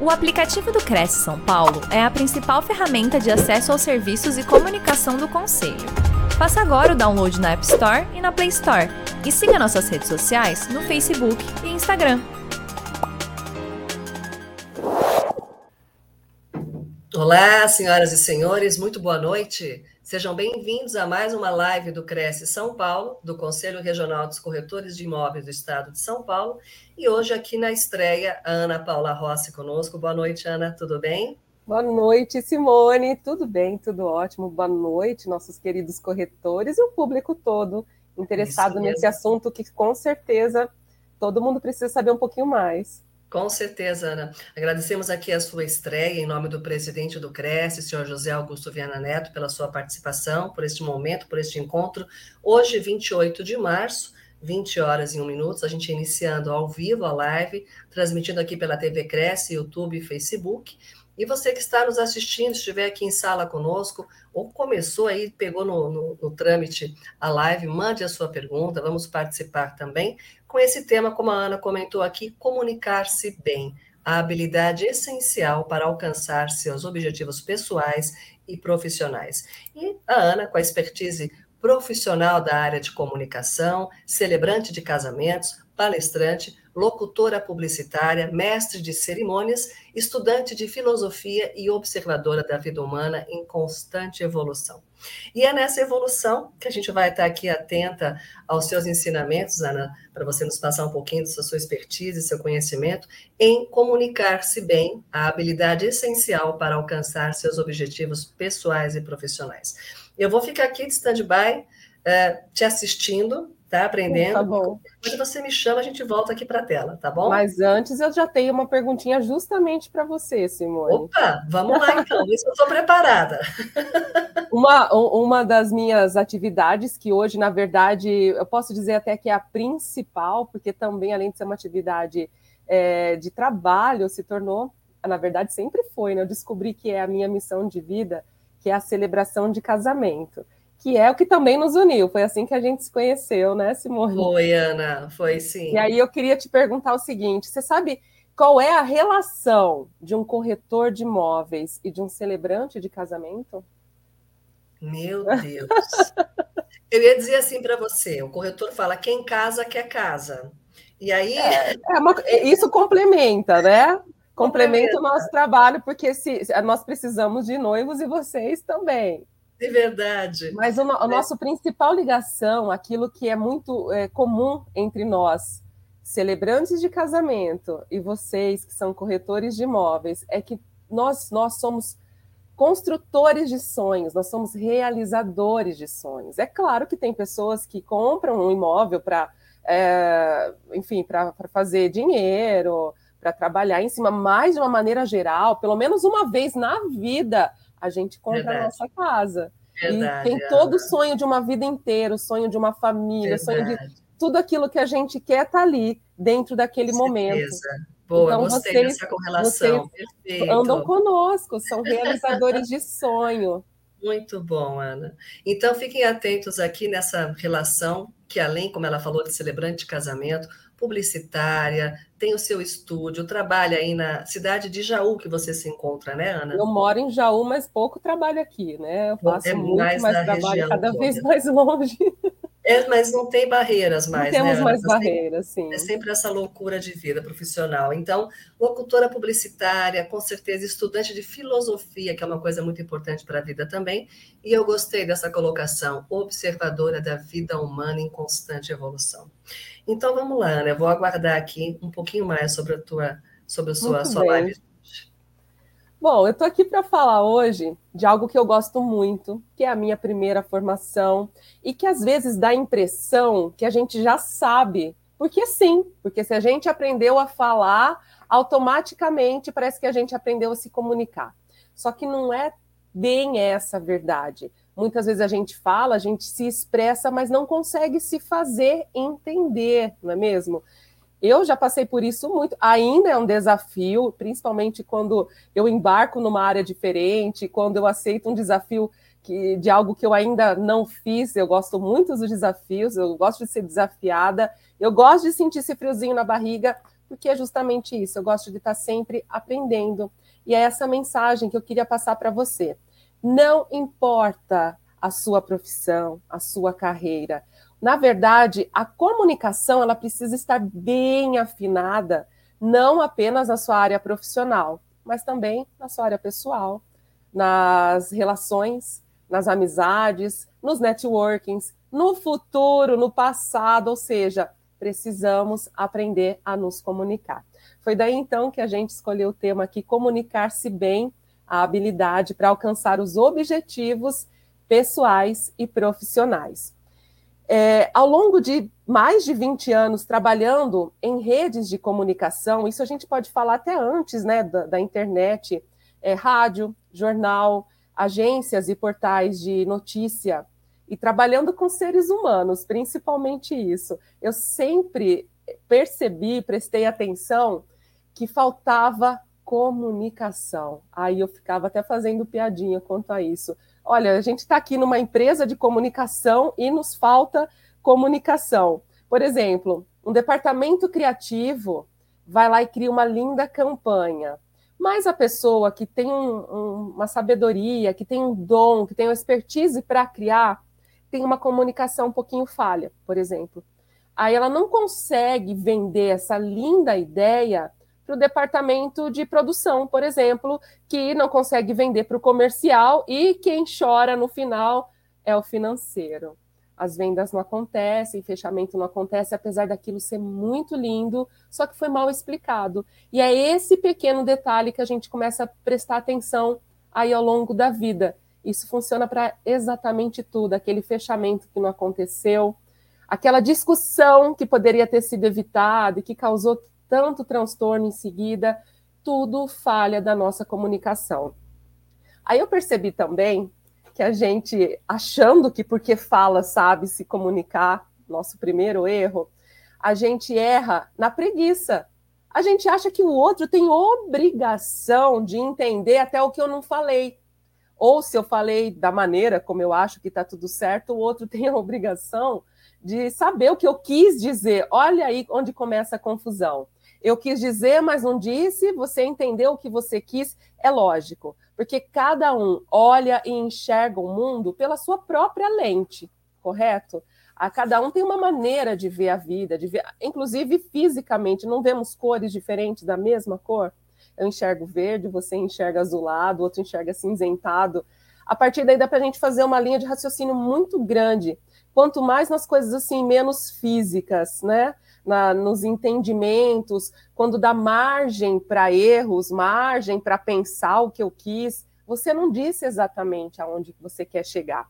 O aplicativo do Cresce São Paulo é a principal ferramenta de acesso aos serviços e comunicação do Conselho. Faça agora o download na App Store e na Play Store. E siga nossas redes sociais no Facebook e Instagram. Olá, senhoras e senhores, muito boa noite. Sejam bem-vindos a mais uma live do Cresce São Paulo, do Conselho Regional dos Corretores de Imóveis do Estado de São Paulo. E hoje, aqui na estreia, a Ana Paula Rossi conosco. Boa noite, Ana, tudo bem? Boa noite, Simone. Tudo bem, tudo ótimo. Boa noite, nossos queridos corretores e o público todo interessado nesse assunto que, com certeza, todo mundo precisa saber um pouquinho mais. Com certeza, Ana. Agradecemos aqui a sua estreia em nome do presidente do Cresce, senhor José Augusto Viana Neto, pela sua participação, por este momento, por este encontro. Hoje, 28 de março, 20 horas e 1 minuto, a gente iniciando ao vivo a live, transmitindo aqui pela TV Cresce, YouTube e Facebook. E você que está nos assistindo, estiver aqui em sala conosco, ou começou aí, pegou no, no, no trâmite a live, mande a sua pergunta, vamos participar também com esse tema, como a Ana comentou aqui, comunicar-se bem, a habilidade essencial para alcançar seus objetivos pessoais e profissionais. E a Ana, com a expertise profissional da área de comunicação, celebrante de casamentos, palestrante, locutora publicitária, mestre de cerimônias, estudante de filosofia e observadora da vida humana em constante evolução. E é nessa evolução que a gente vai estar aqui atenta aos seus ensinamentos, Ana, para você nos passar um pouquinho da sua expertise, seu conhecimento, em comunicar-se bem, a habilidade essencial para alcançar seus objetivos pessoais e profissionais. Eu vou ficar aqui de stand-by, uh, te assistindo, tá aprendendo. Tá bom. Quando você me chama, a gente volta aqui para a tela, tá bom? Mas antes eu já tenho uma perguntinha justamente para você, Simone. Opa, vamos lá então, se eu estou preparada. uma, uma das minhas atividades, que hoje, na verdade, eu posso dizer até que é a principal, porque também, além de ser uma atividade é, de trabalho, se tornou, na verdade, sempre foi, né? Eu descobri que é a minha missão de vida, que é a celebração de casamento que é o que também nos uniu. Foi assim que a gente se conheceu, né, Simone? Foi, Ana, foi sim. E aí eu queria te perguntar o seguinte: você sabe qual é a relação de um corretor de imóveis e de um celebrante de casamento? Meu Deus. eu ia dizer assim para você: o corretor fala quem casa quer casa. E aí. É, é uma, isso complementa, né? Complementa o nosso trabalho, porque se, nós precisamos de noivos e vocês também. De verdade. Mas o, o é. nosso principal ligação, aquilo que é muito é, comum entre nós, celebrantes de casamento, e vocês que são corretores de imóveis, é que nós, nós somos construtores de sonhos, nós somos realizadores de sonhos. É claro que tem pessoas que compram um imóvel para, é, enfim, para fazer dinheiro, para trabalhar em cima, mais de uma maneira geral, pelo menos uma vez na vida, a gente compra Verdade. a nossa casa. Verdade, e tem todo o sonho de uma vida inteira, o sonho de uma família, o sonho de tudo aquilo que a gente quer estar tá ali, dentro daquele momento. Boa, então, gostei vocês, dessa correlação. Perfeito. Andam conosco, são realizadores de sonho. Muito bom, Ana. Então, fiquem atentos aqui nessa relação, que além, como ela falou, de celebrante de casamento, publicitária, tem o seu estúdio, trabalha aí na cidade de Jaú que você se encontra, né, Ana? Eu moro em Jaú, mas pouco trabalho aqui, né? Eu faço é muito mais, mais trabalho cada toda. vez mais longe. É, mas não tem barreiras mais, não né? Temos mais barreiras, sim. É sempre essa loucura de vida profissional. Então, locutora publicitária, com certeza, estudante de filosofia, que é uma coisa muito importante para a vida também. E eu gostei dessa colocação, observadora da vida humana em constante evolução. Então vamos lá, Ana. Eu vou aguardar aqui um pouquinho mais sobre a tua, sobre a sua, sua live. Bom, eu estou aqui para falar hoje de algo que eu gosto muito, que é a minha primeira formação, e que às vezes dá a impressão que a gente já sabe, porque sim, porque se a gente aprendeu a falar, automaticamente parece que a gente aprendeu a se comunicar. Só que não é bem essa a verdade. Muitas vezes a gente fala, a gente se expressa, mas não consegue se fazer entender, não é mesmo? Eu já passei por isso muito, ainda é um desafio, principalmente quando eu embarco numa área diferente, quando eu aceito um desafio que, de algo que eu ainda não fiz. Eu gosto muito dos desafios, eu gosto de ser desafiada, eu gosto de sentir esse friozinho na barriga, porque é justamente isso. Eu gosto de estar sempre aprendendo. E é essa mensagem que eu queria passar para você. Não importa a sua profissão, a sua carreira. Na verdade, a comunicação ela precisa estar bem afinada, não apenas na sua área profissional, mas também na sua área pessoal, nas relações, nas amizades, nos networkings, no futuro, no passado, ou seja, precisamos aprender a nos comunicar. Foi daí então que a gente escolheu o tema aqui, comunicar-se bem, a habilidade para alcançar os objetivos pessoais e profissionais. É, ao longo de mais de 20 anos trabalhando em redes de comunicação, isso a gente pode falar até antes né, da, da internet, é, rádio, jornal, agências e portais de notícia, e trabalhando com seres humanos, principalmente isso, eu sempre percebi, prestei atenção que faltava comunicação. Aí eu ficava até fazendo piadinha quanto a isso. Olha, a gente está aqui numa empresa de comunicação e nos falta comunicação. Por exemplo, um departamento criativo vai lá e cria uma linda campanha. Mas a pessoa que tem um, um, uma sabedoria, que tem um dom, que tem uma expertise para criar, tem uma comunicação um pouquinho falha, por exemplo. Aí ela não consegue vender essa linda ideia para o departamento de produção, por exemplo, que não consegue vender para o comercial e quem chora no final é o financeiro. As vendas não acontecem, fechamento não acontece, apesar daquilo ser muito lindo, só que foi mal explicado. E é esse pequeno detalhe que a gente começa a prestar atenção aí ao longo da vida. Isso funciona para exatamente tudo, aquele fechamento que não aconteceu, aquela discussão que poderia ter sido evitada e que causou tanto transtorno em seguida, tudo falha da nossa comunicação. Aí eu percebi também que a gente, achando que porque fala sabe se comunicar, nosso primeiro erro, a gente erra na preguiça. A gente acha que o outro tem obrigação de entender até o que eu não falei. Ou se eu falei da maneira como eu acho que está tudo certo, o outro tem a obrigação de saber o que eu quis dizer. Olha aí onde começa a confusão. Eu quis dizer, mas não disse, você entendeu o que você quis, é lógico, porque cada um olha e enxerga o mundo pela sua própria lente, correto? A cada um tem uma maneira de ver a vida, de ver, inclusive fisicamente, não vemos cores diferentes da mesma cor eu enxergo verde, você enxerga azulado, outro enxerga cinzentado. A partir daí dá para a gente fazer uma linha de raciocínio muito grande. Quanto mais nas coisas assim, menos físicas, né? Na, nos entendimentos, quando dá margem para erros, margem para pensar o que eu quis, você não disse exatamente aonde você quer chegar.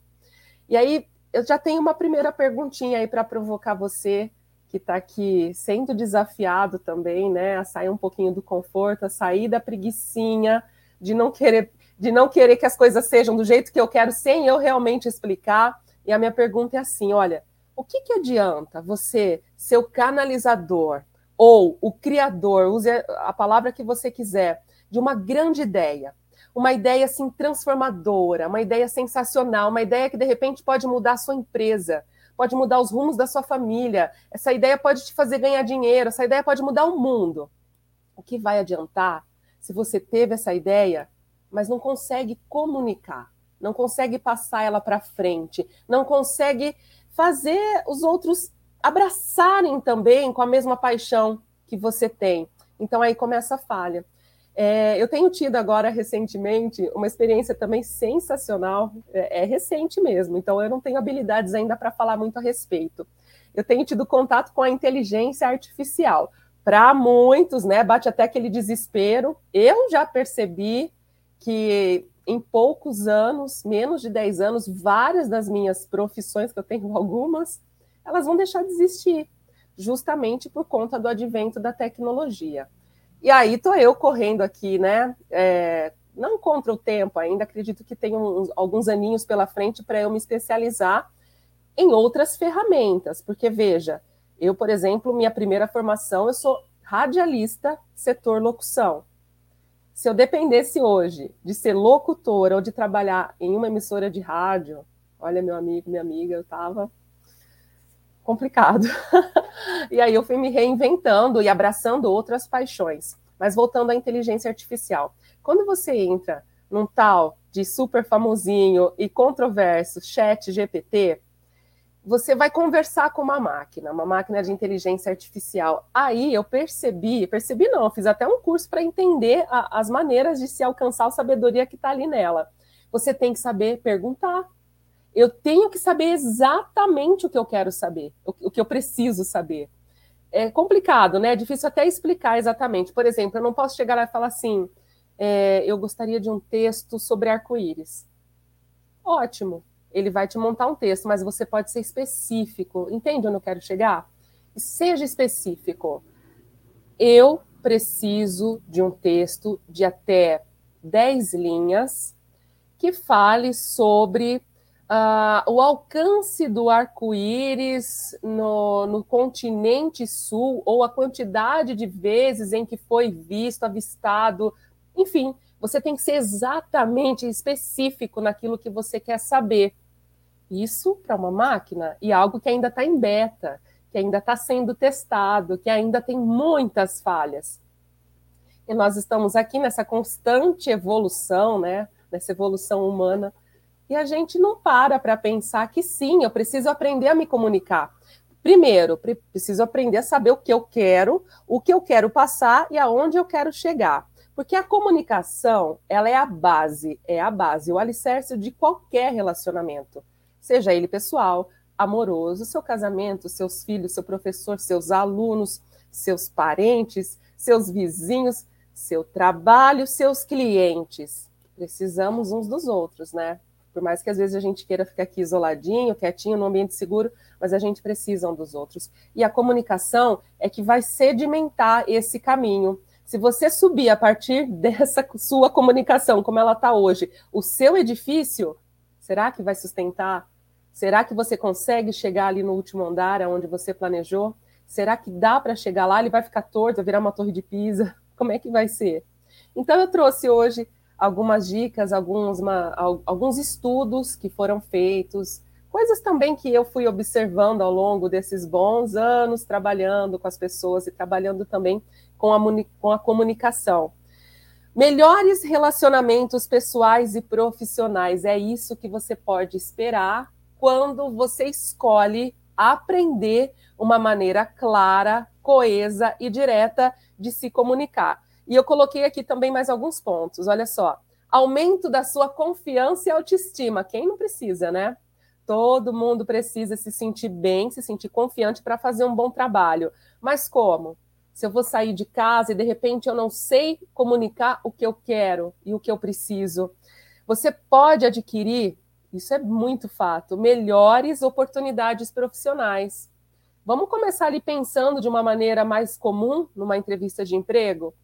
E aí, eu já tenho uma primeira perguntinha aí para provocar você que está aqui sendo desafiado também, né, a sair um pouquinho do conforto, a sair da preguiçinha, de não querer, de não querer que as coisas sejam do jeito que eu quero, sem eu realmente explicar. E a minha pergunta é assim: olha, o que, que adianta você ser o canalizador ou o criador, use a palavra que você quiser, de uma grande ideia, uma ideia assim transformadora, uma ideia sensacional, uma ideia que de repente pode mudar a sua empresa, pode mudar os rumos da sua família, essa ideia pode te fazer ganhar dinheiro, essa ideia pode mudar o mundo. O que vai adiantar se você teve essa ideia, mas não consegue comunicar, não consegue passar ela para frente, não consegue fazer os outros abraçarem também com a mesma paixão que você tem. Então aí começa a falha. É, eu tenho tido agora recentemente uma experiência também sensacional, é, é recente mesmo, então eu não tenho habilidades ainda para falar muito a respeito. Eu tenho tido contato com a inteligência artificial. Para muitos, né, bate até aquele desespero. Eu já percebi que em poucos anos, menos de 10 anos, várias das minhas profissões, que eu tenho algumas, elas vão deixar de existir, justamente por conta do advento da tecnologia. E aí estou eu correndo aqui, né? É, não contra o tempo ainda, acredito que tenho uns, alguns aninhos pela frente para eu me especializar em outras ferramentas, porque veja, eu, por exemplo, minha primeira formação, eu sou radialista setor locução. Se eu dependesse hoje de ser locutora ou de trabalhar em uma emissora de rádio, olha, meu amigo, minha amiga, eu estava complicado. e aí eu fui me reinventando e abraçando outras paixões. Mas voltando à inteligência artificial. Quando você entra num tal de super famosinho e controverso chat GPT, você vai conversar com uma máquina, uma máquina de inteligência artificial. Aí eu percebi, percebi não, fiz até um curso para entender a, as maneiras de se alcançar a sabedoria que está ali nela. Você tem que saber perguntar. Eu tenho que saber exatamente o que eu quero saber, o, o que eu preciso saber. É complicado, né? É difícil até explicar exatamente. Por exemplo, eu não posso chegar lá e falar assim: é, eu gostaria de um texto sobre arco-íris. Ótimo, ele vai te montar um texto, mas você pode ser específico. Entende onde eu quero chegar? Seja específico. Eu preciso de um texto de até 10 linhas que fale sobre uh, o alcance do arco-íris no, no continente sul, ou a quantidade de vezes em que foi visto, avistado, enfim, você tem que ser exatamente específico naquilo que você quer saber. Isso para uma máquina e algo que ainda está em beta, que ainda está sendo testado, que ainda tem muitas falhas. E nós estamos aqui nessa constante evolução, né? Nessa evolução humana. E a gente não para para pensar que sim, eu preciso aprender a me comunicar. Primeiro, preciso aprender a saber o que eu quero, o que eu quero passar e aonde eu quero chegar. Porque a comunicação, ela é a base, é a base, o alicerce de qualquer relacionamento. Seja ele pessoal, amoroso, seu casamento, seus filhos, seu professor, seus alunos, seus parentes, seus vizinhos, seu trabalho, seus clientes. Precisamos uns dos outros, né? Por mais que às vezes a gente queira ficar aqui isoladinho, quietinho, no ambiente seguro, mas a gente precisa um dos outros. E a comunicação é que vai sedimentar esse caminho. Se você subir a partir dessa sua comunicação, como ela está hoje, o seu edifício, será que vai sustentar? Será que você consegue chegar ali no último andar, aonde você planejou? Será que dá para chegar lá? Ele vai ficar torto, vai virar uma torre de pisa? Como é que vai ser? Então, eu trouxe hoje algumas dicas, alguns, uma, alguns estudos que foram feitos, coisas também que eu fui observando ao longo desses bons anos trabalhando com as pessoas e trabalhando também com a, com a comunicação. Melhores relacionamentos pessoais e profissionais. É isso que você pode esperar quando você escolhe aprender uma maneira clara, coesa e direta de se comunicar. E eu coloquei aqui também mais alguns pontos. Olha só. Aumento da sua confiança e autoestima. Quem não precisa, né? Todo mundo precisa se sentir bem, se sentir confiante para fazer um bom trabalho. Mas como? se eu vou sair de casa e de repente eu não sei comunicar o que eu quero e o que eu preciso. Você pode adquirir, isso é muito fato, melhores oportunidades profissionais. Vamos começar ali pensando de uma maneira mais comum numa entrevista de emprego?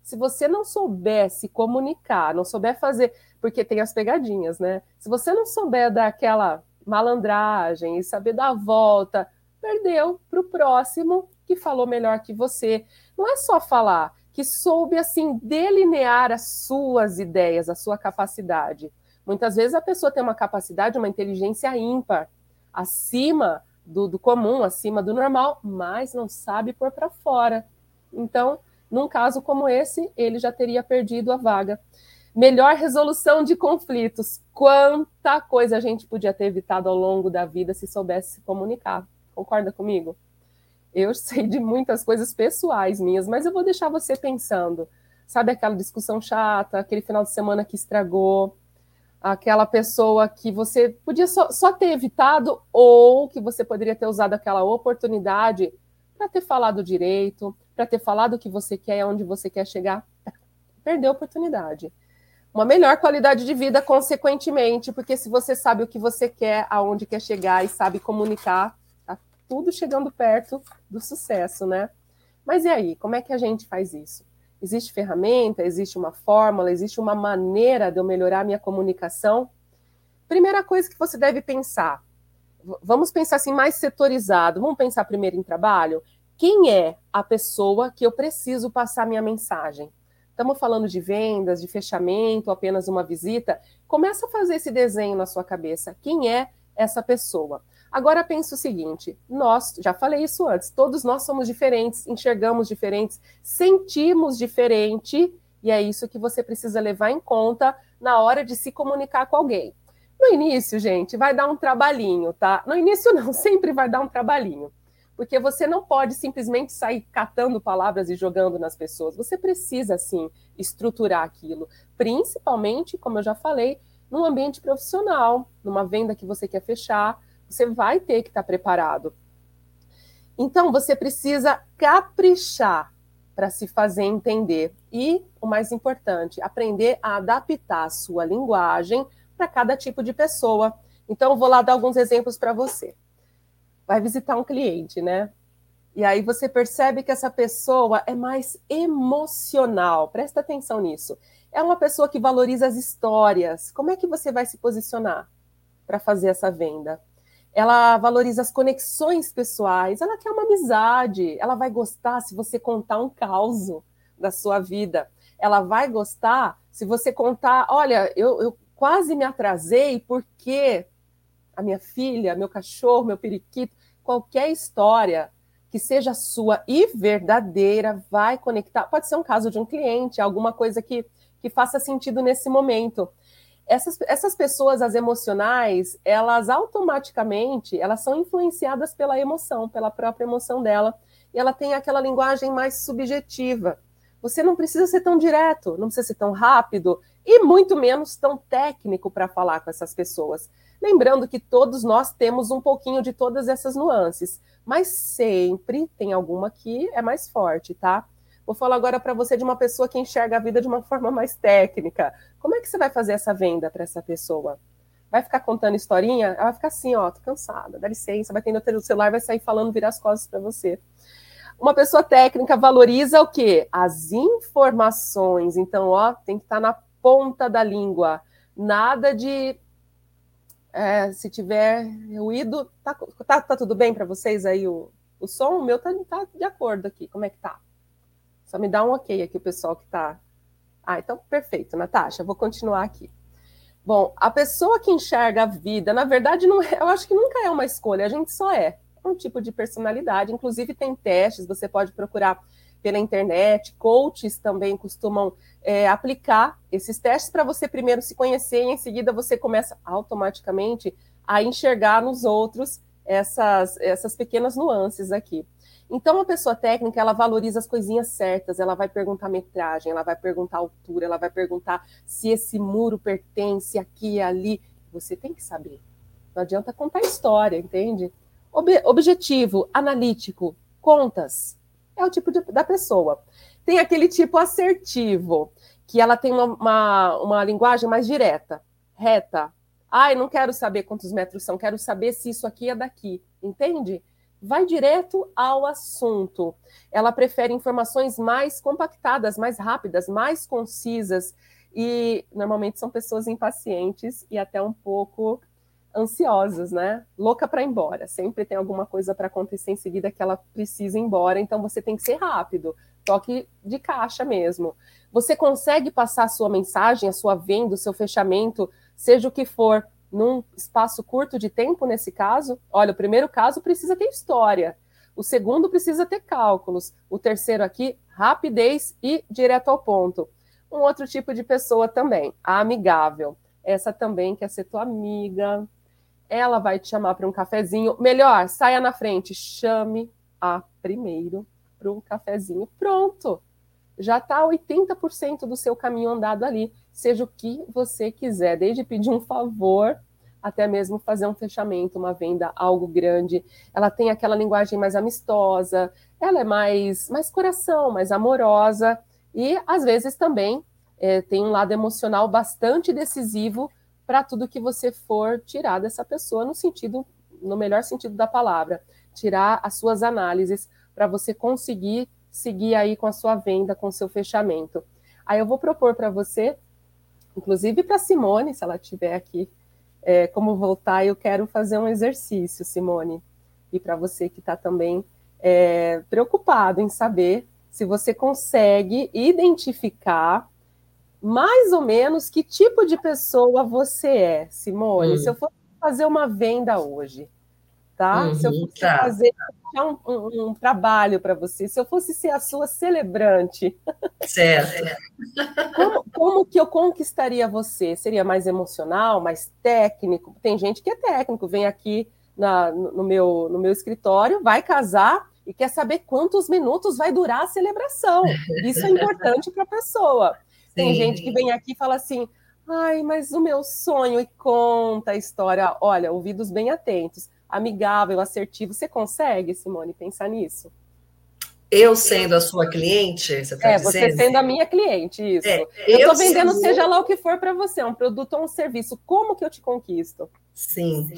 Se você não souber se comunicar, não souber fazer, porque tem as pegadinhas, né? Se você não souber dar aquela malandragem e saber dar a volta, perdeu para o próximo que falou melhor que você. Não é só falar, que soube assim delinear as suas ideias, a sua capacidade. Muitas vezes a pessoa tem uma capacidade, uma inteligência ímpar, acima do, do comum, acima do normal, mas não sabe pôr para fora. Então, num caso como esse, ele já teria perdido a vaga. Melhor resolução de conflitos. Quanta coisa a gente podia ter evitado ao longo da vida se soubesse se comunicar. Concorda comigo? Eu sei de muitas coisas pessoais minhas, mas eu vou deixar você pensando. Sabe aquela discussão chata, aquele final de semana que estragou, aquela pessoa que você podia só, só ter evitado ou que você poderia ter usado aquela oportunidade para ter falado direito, para ter falado o que você quer, onde você quer chegar. Perdeu a oportunidade. Uma melhor qualidade de vida, consequentemente, porque se você sabe o que você quer, aonde quer chegar e sabe comunicar, tudo chegando perto do sucesso, né? Mas e aí, como é que a gente faz isso? Existe ferramenta, existe uma fórmula, existe uma maneira de eu melhorar a minha comunicação? Primeira coisa que você deve pensar, vamos pensar assim mais setorizado, vamos pensar primeiro em trabalho. Quem é a pessoa que eu preciso passar minha mensagem? Estamos falando de vendas, de fechamento, apenas uma visita. Começa a fazer esse desenho na sua cabeça. Quem é essa pessoa? Agora pensa o seguinte: nós, já falei isso antes, todos nós somos diferentes, enxergamos diferentes, sentimos diferente, e é isso que você precisa levar em conta na hora de se comunicar com alguém. No início, gente, vai dar um trabalhinho, tá? No início não, sempre vai dar um trabalhinho. Porque você não pode simplesmente sair catando palavras e jogando nas pessoas. Você precisa, sim, estruturar aquilo. Principalmente, como eu já falei, num ambiente profissional, numa venda que você quer fechar, você vai ter que estar preparado. Então, você precisa caprichar para se fazer entender. E, o mais importante, aprender a adaptar a sua linguagem para cada tipo de pessoa. Então, eu vou lá dar alguns exemplos para você. Vai visitar um cliente, né? E aí você percebe que essa pessoa é mais emocional. Presta atenção nisso. É uma pessoa que valoriza as histórias. Como é que você vai se posicionar para fazer essa venda? ela valoriza as conexões pessoais, ela quer uma amizade, ela vai gostar se você contar um caos da sua vida, ela vai gostar se você contar, olha, eu, eu quase me atrasei porque a minha filha, meu cachorro, meu periquito, qualquer história que seja sua e verdadeira vai conectar. Pode ser um caso de um cliente, alguma coisa que, que faça sentido nesse momento essas, essas pessoas, as emocionais, elas automaticamente, elas são influenciadas pela emoção, pela própria emoção dela, e ela tem aquela linguagem mais subjetiva. Você não precisa ser tão direto, não precisa ser tão rápido e muito menos tão técnico para falar com essas pessoas. Lembrando que todos nós temos um pouquinho de todas essas nuances, mas sempre tem alguma que é mais forte, tá? Vou falar agora para você de uma pessoa que enxerga a vida de uma forma mais técnica. Como é que você vai fazer essa venda para essa pessoa? Vai ficar contando historinha? Ela vai ficar assim, ó, tô cansada, dá licença, vai tendo o celular, vai sair falando, virar as costas para você. Uma pessoa técnica valoriza o quê? As informações. Então, ó, tem que estar tá na ponta da língua. Nada de é, se tiver ruído, tá, tá, tá tudo bem para vocês aí o, o som? O meu tá, tá de acordo aqui. Como é que tá? Só me dá um ok aqui, o pessoal que está. Ah, então perfeito, Natasha, vou continuar aqui. Bom, a pessoa que enxerga a vida, na verdade, não é, eu acho que nunca é uma escolha, a gente só é. É um tipo de personalidade. Inclusive, tem testes, você pode procurar pela internet, coaches também costumam é, aplicar esses testes para você primeiro se conhecer e em seguida você começa automaticamente a enxergar nos outros essas, essas pequenas nuances aqui. Então, a pessoa técnica, ela valoriza as coisinhas certas, ela vai perguntar metragem, ela vai perguntar altura, ela vai perguntar se esse muro pertence aqui e ali. Você tem que saber. Não adianta contar história, entende? Ob objetivo, analítico, contas. É o tipo de, da pessoa. Tem aquele tipo assertivo, que ela tem uma, uma, uma linguagem mais direta, reta. Ai, não quero saber quantos metros são, quero saber se isso aqui é daqui, entende? vai direto ao assunto. Ela prefere informações mais compactadas, mais rápidas, mais concisas. E normalmente são pessoas impacientes e até um pouco ansiosas, né? Louca para ir embora. Sempre tem alguma coisa para acontecer em seguida que ela precisa ir embora, então você tem que ser rápido. Toque de caixa mesmo. Você consegue passar a sua mensagem, a sua venda, o seu fechamento, seja o que for, num espaço curto de tempo, nesse caso, olha, o primeiro caso precisa ter história, o segundo precisa ter cálculos, o terceiro aqui, rapidez e direto ao ponto. Um outro tipo de pessoa também, a amigável. Essa também quer ser tua amiga, ela vai te chamar para um cafezinho. Melhor, saia na frente, chame a primeiro para um cafezinho. Pronto! Já está 80% do seu caminho andado ali seja o que você quiser, desde pedir um favor até mesmo fazer um fechamento, uma venda, algo grande. Ela tem aquela linguagem mais amistosa, ela é mais, mais coração, mais amorosa e às vezes também é, tem um lado emocional bastante decisivo para tudo que você for tirar dessa pessoa no sentido, no melhor sentido da palavra, tirar as suas análises para você conseguir seguir aí com a sua venda, com o seu fechamento. Aí eu vou propor para você inclusive para Simone, se ela estiver aqui, é, como voltar, eu quero fazer um exercício, Simone, e para você que está também é, preocupado em saber se você consegue identificar mais ou menos que tipo de pessoa você é, Simone. Hum. Se eu for fazer uma venda hoje, tá? Uhum, se eu uhum, fosse tá. fazer um, um, um trabalho para você, se eu fosse ser a sua celebrante, certo? como, como, que eu conquistaria você? Seria mais emocional, mais técnico? Tem gente que é técnico, vem aqui na, no, meu, no meu escritório, vai casar e quer saber quantos minutos vai durar a celebração. Isso é importante para a pessoa. Tem gente que vem aqui e fala assim: ai, mas o meu sonho e conta a história. Olha, ouvidos bem atentos amigável, assertivo. Você consegue, Simone, pensar nisso? Eu sendo a sua cliente, você tá É, dizendo? você sendo a minha cliente, isso. É, eu estou vendendo sendo... seja lá o que for para você, um produto ou um serviço. Como que eu te conquisto? Sim.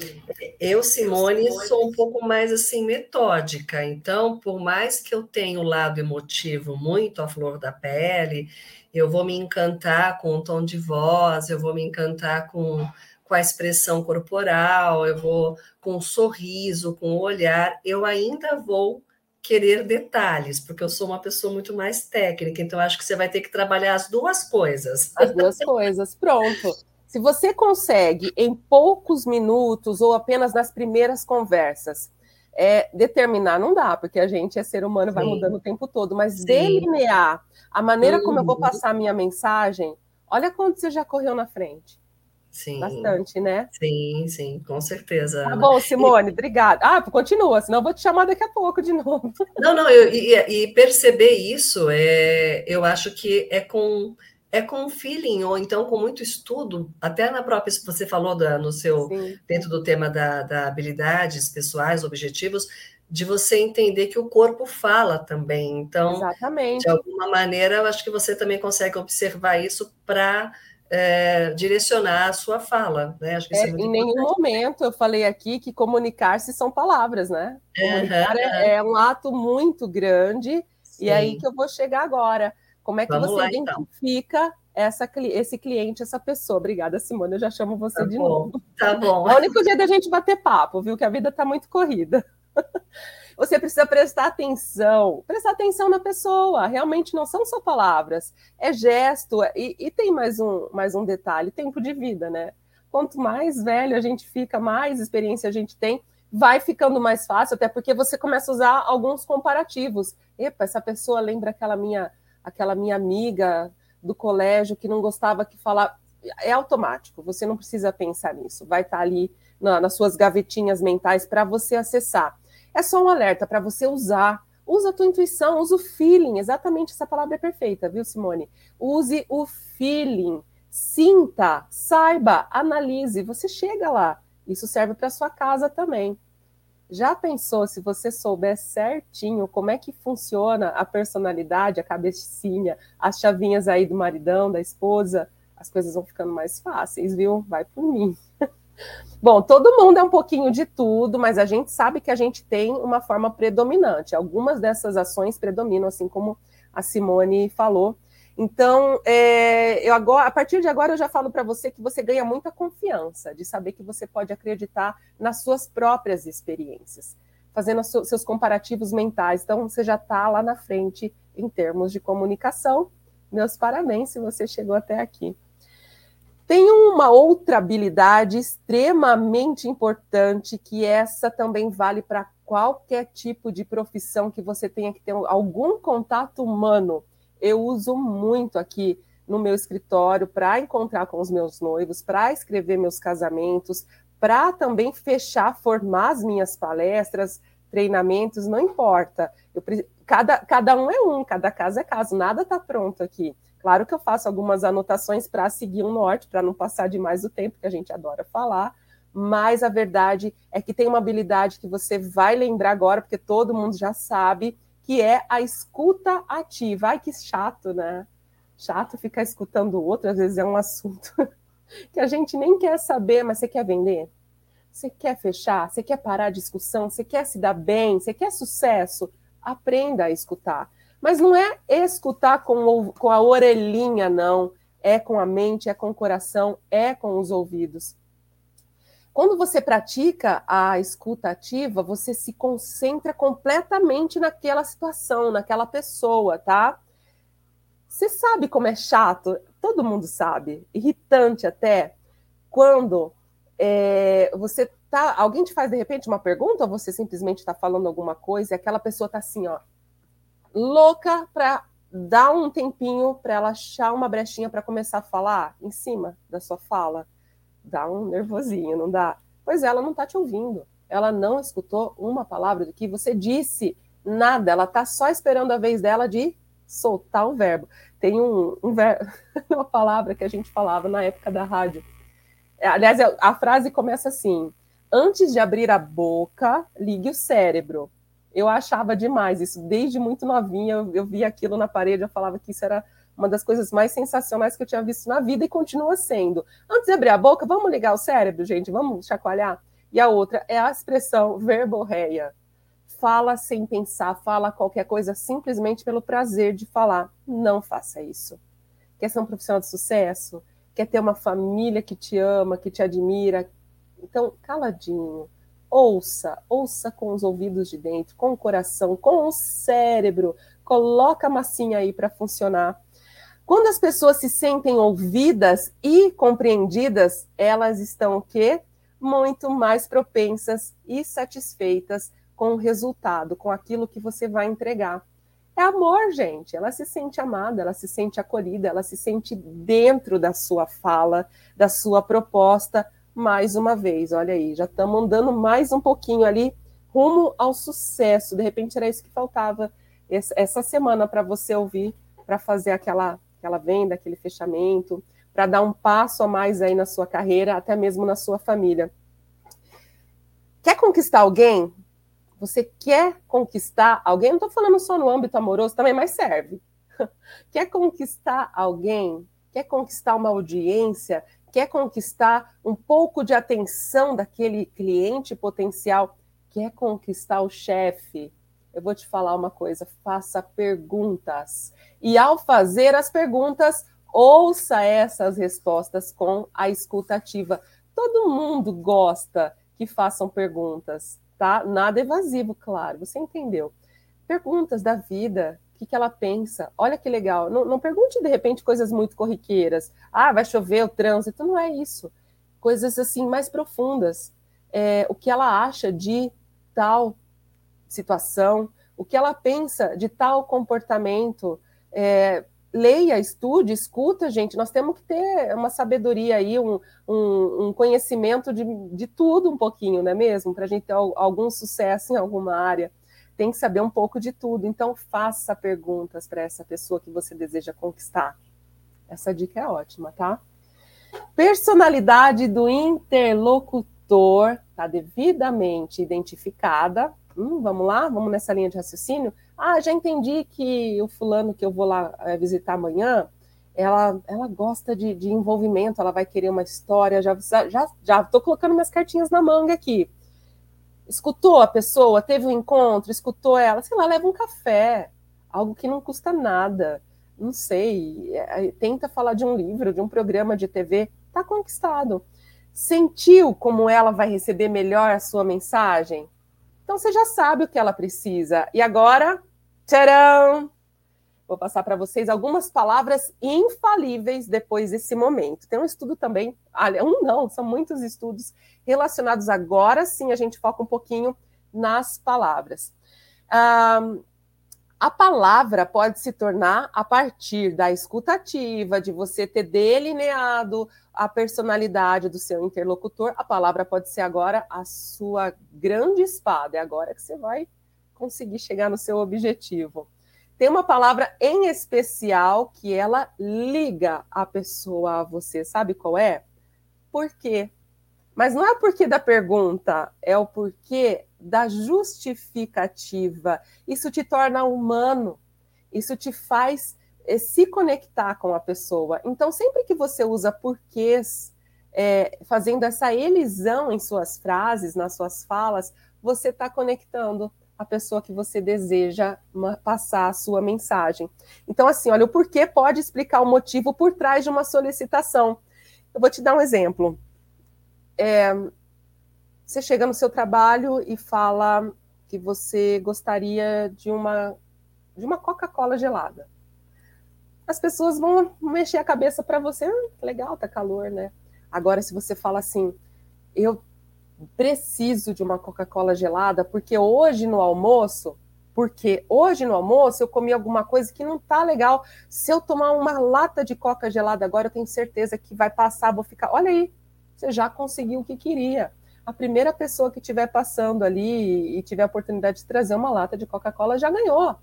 Eu, Simone, sou um pouco mais assim metódica. Então, por mais que eu tenha o lado emotivo muito à flor da pele, eu vou me encantar com o tom de voz, eu vou me encantar com com a expressão corporal, eu vou com o sorriso, com o olhar, eu ainda vou querer detalhes, porque eu sou uma pessoa muito mais técnica, então acho que você vai ter que trabalhar as duas coisas. As duas coisas, pronto. Se você consegue, em poucos minutos ou apenas nas primeiras conversas, é, determinar não dá, porque a gente é ser humano, vai Sim. mudando o tempo todo, mas Sim. delinear a maneira uhum. como eu vou uhum. passar a minha mensagem, olha quanto você já correu na frente. Sim. Bastante, né? Sim, sim, com certeza. Tá bom, Simone, e... obrigada. Ah, continua, senão eu vou te chamar daqui a pouco de novo. Não, não, eu, e, e, perceber isso, é, eu acho que é com é com feeling, ou então com muito estudo, até na própria, você falou da, no seu, sim. dentro do tema da, da habilidades pessoais, objetivos, de você entender que o corpo fala também. Então, Exatamente. de alguma maneira, eu acho que você também consegue observar isso para é, direcionar a sua fala, né? Acho que é, é em nenhum momento eu falei aqui que comunicar-se são palavras, né? Comunicar uhum. é, um ato muito grande, Sim. e é aí que eu vou chegar agora. Como é que Vamos você lá, então. identifica então. essa, esse cliente, essa pessoa? Obrigada, Simone, eu já chamo você tá de bom. novo. Tá bom. É o único dia da gente bater papo, viu? Que a vida está muito corrida. Você precisa prestar atenção, prestar atenção na pessoa. Realmente não são só palavras, é gesto. E, e tem mais um, mais um detalhe: tempo de vida, né? Quanto mais velho a gente fica, mais experiência a gente tem, vai ficando mais fácil, até porque você começa a usar alguns comparativos. Epa, essa pessoa lembra aquela minha, aquela minha amiga do colégio que não gostava que falar. É automático, você não precisa pensar nisso, vai estar ali na, nas suas gavetinhas mentais para você acessar. É só um alerta para você usar. Usa a tua intuição, usa o feeling. Exatamente essa palavra é perfeita, viu, Simone? Use o feeling. Sinta, saiba, analise. Você chega lá. Isso serve para sua casa também. Já pensou se você souber certinho como é que funciona a personalidade, a cabecinha, as chavinhas aí do maridão, da esposa? As coisas vão ficando mais fáceis, viu? Vai por mim. Bom, todo mundo é um pouquinho de tudo, mas a gente sabe que a gente tem uma forma predominante. Algumas dessas ações predominam, assim como a Simone falou. Então, é, eu agora, a partir de agora, eu já falo para você que você ganha muita confiança de saber que você pode acreditar nas suas próprias experiências, fazendo seus comparativos mentais. Então, você já está lá na frente em termos de comunicação. Meus parabéns se você chegou até aqui. Tem uma outra habilidade extremamente importante, que essa também vale para qualquer tipo de profissão que você tenha que ter algum contato humano. Eu uso muito aqui no meu escritório para encontrar com os meus noivos, para escrever meus casamentos, para também fechar, formar as minhas palestras, treinamentos, não importa. Eu, cada, cada um é um, cada caso é caso, nada está pronto aqui. Claro que eu faço algumas anotações para seguir um norte, para não passar demais o tempo, que a gente adora falar, mas a verdade é que tem uma habilidade que você vai lembrar agora, porque todo mundo já sabe, que é a escuta ativa. Ai, que chato, né? Chato ficar escutando o outro, às vezes é um assunto que a gente nem quer saber, mas você quer vender? Você quer fechar? Você quer parar a discussão? Você quer se dar bem? Você quer sucesso? Aprenda a escutar. Mas não é escutar com, com a orelhinha, não. É com a mente, é com o coração, é com os ouvidos. Quando você pratica a escuta ativa, você se concentra completamente naquela situação, naquela pessoa, tá? Você sabe como é chato? Todo mundo sabe. Irritante até. Quando é, você tá, alguém te faz de repente uma pergunta ou você simplesmente está falando alguma coisa e aquela pessoa está assim, ó, louca para dar um tempinho para ela achar uma brechinha para começar a falar em cima da sua fala. Dá um nervosinho, não dá? Pois é, ela não está te ouvindo. Ela não escutou uma palavra do que você disse, nada. Ela está só esperando a vez dela de soltar o verbo. Tem um, um ver... uma palavra que a gente falava na época da rádio. Aliás, a frase começa assim: antes de abrir a boca, ligue o cérebro. Eu achava demais isso, desde muito novinha, eu, eu via aquilo na parede, eu falava que isso era uma das coisas mais sensacionais que eu tinha visto na vida e continua sendo. Antes de abrir a boca, vamos ligar o cérebro, gente, vamos chacoalhar. E a outra é a expressão verborreia. Fala sem pensar, fala qualquer coisa simplesmente pelo prazer de falar. Não faça isso. Quer ser um profissional de sucesso? Quer ter uma família que te ama, que te admira, então, caladinho, ouça, ouça com os ouvidos de dentro, com o coração, com o cérebro, coloca a massinha aí para funcionar. Quando as pessoas se sentem ouvidas e compreendidas, elas estão o quê? Muito mais propensas e satisfeitas com o resultado, com aquilo que você vai entregar. É amor, gente. Ela se sente amada, ela se sente acolhida, ela se sente dentro da sua fala, da sua proposta, mais uma vez. Olha aí, já estamos andando mais um pouquinho ali rumo ao sucesso. De repente era isso que faltava essa semana para você ouvir, para fazer aquela, aquela venda, aquele fechamento, para dar um passo a mais aí na sua carreira, até mesmo na sua família. Quer conquistar alguém? Você quer conquistar alguém? Não estou falando só no âmbito amoroso também, mas serve. Quer conquistar alguém? Quer conquistar uma audiência? quer conquistar um pouco de atenção daquele cliente potencial, quer conquistar o chefe, eu vou te falar uma coisa: faça perguntas. E ao fazer as perguntas, ouça essas respostas com a escutativa. Todo mundo gosta que façam perguntas, tá? Nada evasivo, claro, você entendeu. Perguntas da vida, o que, que ela pensa. Olha que legal. Não, não pergunte, de repente, coisas muito corriqueiras. Ah, vai chover o trânsito. Não é isso. Coisas assim mais profundas. É, o que ela acha de tal situação, o que ela pensa de tal comportamento. É, leia, estude, escuta, gente. Nós temos que ter uma sabedoria aí, um, um, um conhecimento de, de tudo um pouquinho, não é mesmo? Para a gente ter algum sucesso em alguma área tem que saber um pouco de tudo. Então, faça perguntas para essa pessoa que você deseja conquistar. Essa dica é ótima, tá? Personalidade do interlocutor está devidamente identificada. Hum, vamos lá, vamos nessa linha de raciocínio. Ah, já entendi que o fulano que eu vou lá é, visitar amanhã, ela, ela gosta de, de envolvimento, ela vai querer uma história. Já já já estou colocando minhas cartinhas na manga aqui escutou a pessoa, teve um encontro, escutou ela, sei lá, leva um café, algo que não custa nada, não sei, é, tenta falar de um livro, de um programa de TV, tá conquistado. Sentiu como ela vai receber melhor a sua mensagem? Então você já sabe o que ela precisa. E agora, tcharam! Vou passar para vocês algumas palavras infalíveis depois desse momento. Tem um estudo também, um não, são muitos estudos relacionados agora sim, a gente foca um pouquinho nas palavras. A palavra pode se tornar a partir da escutativa, de você ter delineado a personalidade do seu interlocutor. A palavra pode ser agora a sua grande espada. É agora que você vai conseguir chegar no seu objetivo. Tem uma palavra em especial que ela liga a pessoa a você. Sabe qual é? Por quê? Mas não é o porquê da pergunta, é o porquê da justificativa. Isso te torna humano. Isso te faz é, se conectar com a pessoa. Então, sempre que você usa porquês, é, fazendo essa elisão em suas frases, nas suas falas, você está conectando a pessoa que você deseja passar a sua mensagem. Então, assim, olha, o porquê pode explicar o motivo por trás de uma solicitação. Eu vou te dar um exemplo. É, você chega no seu trabalho e fala que você gostaria de uma, de uma Coca-Cola gelada. As pessoas vão mexer a cabeça para você, ah, legal, tá calor, né? Agora, se você fala assim, eu preciso de uma Coca-Cola gelada, porque hoje no almoço, porque hoje no almoço eu comi alguma coisa que não tá legal. Se eu tomar uma lata de Coca gelada agora, eu tenho certeza que vai passar, vou ficar. Olha aí, você já conseguiu o que queria. A primeira pessoa que estiver passando ali e tiver a oportunidade de trazer uma lata de Coca-Cola já ganhou.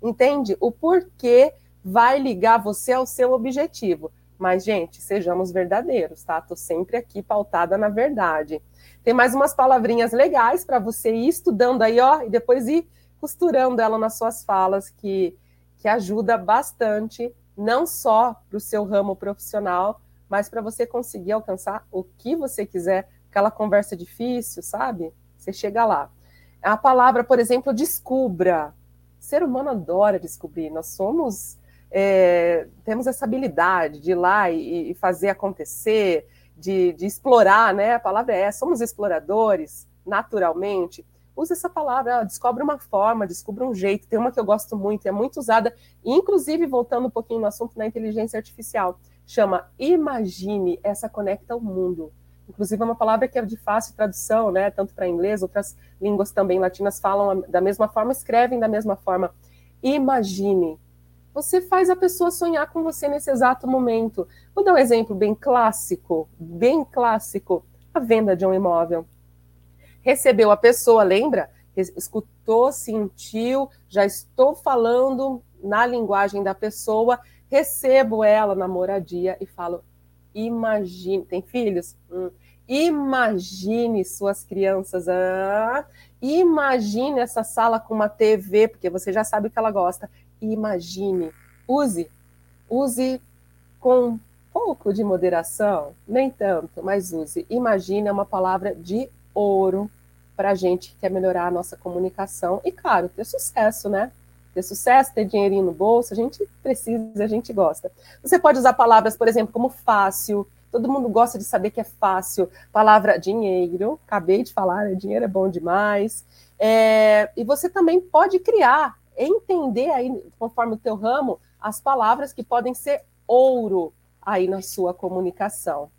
Entende? O porquê vai ligar você ao seu objetivo. Mas, gente, sejamos verdadeiros, tá? Tô sempre aqui pautada na verdade. Tem mais umas palavrinhas legais para você ir estudando aí, ó, e depois ir costurando ela nas suas falas, que, que ajuda bastante, não só para o seu ramo profissional, mas para você conseguir alcançar o que você quiser. Aquela conversa difícil, sabe? Você chega lá. A palavra, por exemplo, descubra. O ser humano adora descobrir. Nós somos é, temos essa habilidade de ir lá e, e fazer acontecer, de, de, explorar, né? A palavra é, somos exploradores, naturalmente. Use essa palavra, descobre uma forma, descubra um jeito. Tem uma que eu gosto muito, é muito usada, inclusive voltando um pouquinho no assunto da inteligência artificial, chama Imagine, essa conecta ao mundo. Inclusive é uma palavra que é de fácil tradução, né? Tanto para inglês, outras línguas também latinas falam da mesma forma, escrevem da mesma forma. Imagine, você faz a pessoa sonhar com você nesse exato momento. Vou dar um exemplo bem clássico, bem clássico, a venda de um imóvel. Recebeu a pessoa, lembra? Escutou, sentiu, já estou falando na linguagem da pessoa, recebo ela na moradia e falo: imagine, tem filhos? Hum, imagine suas crianças, ah, imagine essa sala com uma TV, porque você já sabe que ela gosta imagine. Use, use com pouco de moderação, nem tanto, mas use. Imagine é uma palavra de ouro para a gente que quer melhorar a nossa comunicação e, claro, ter sucesso, né? Ter sucesso, ter dinheirinho no bolso, a gente precisa, a gente gosta. Você pode usar palavras, por exemplo, como fácil. Todo mundo gosta de saber que é fácil. Palavra dinheiro, acabei de falar, né? dinheiro é bom demais. É, e você também pode criar entender aí, conforme o teu ramo, as palavras que podem ser ouro aí na sua comunicação.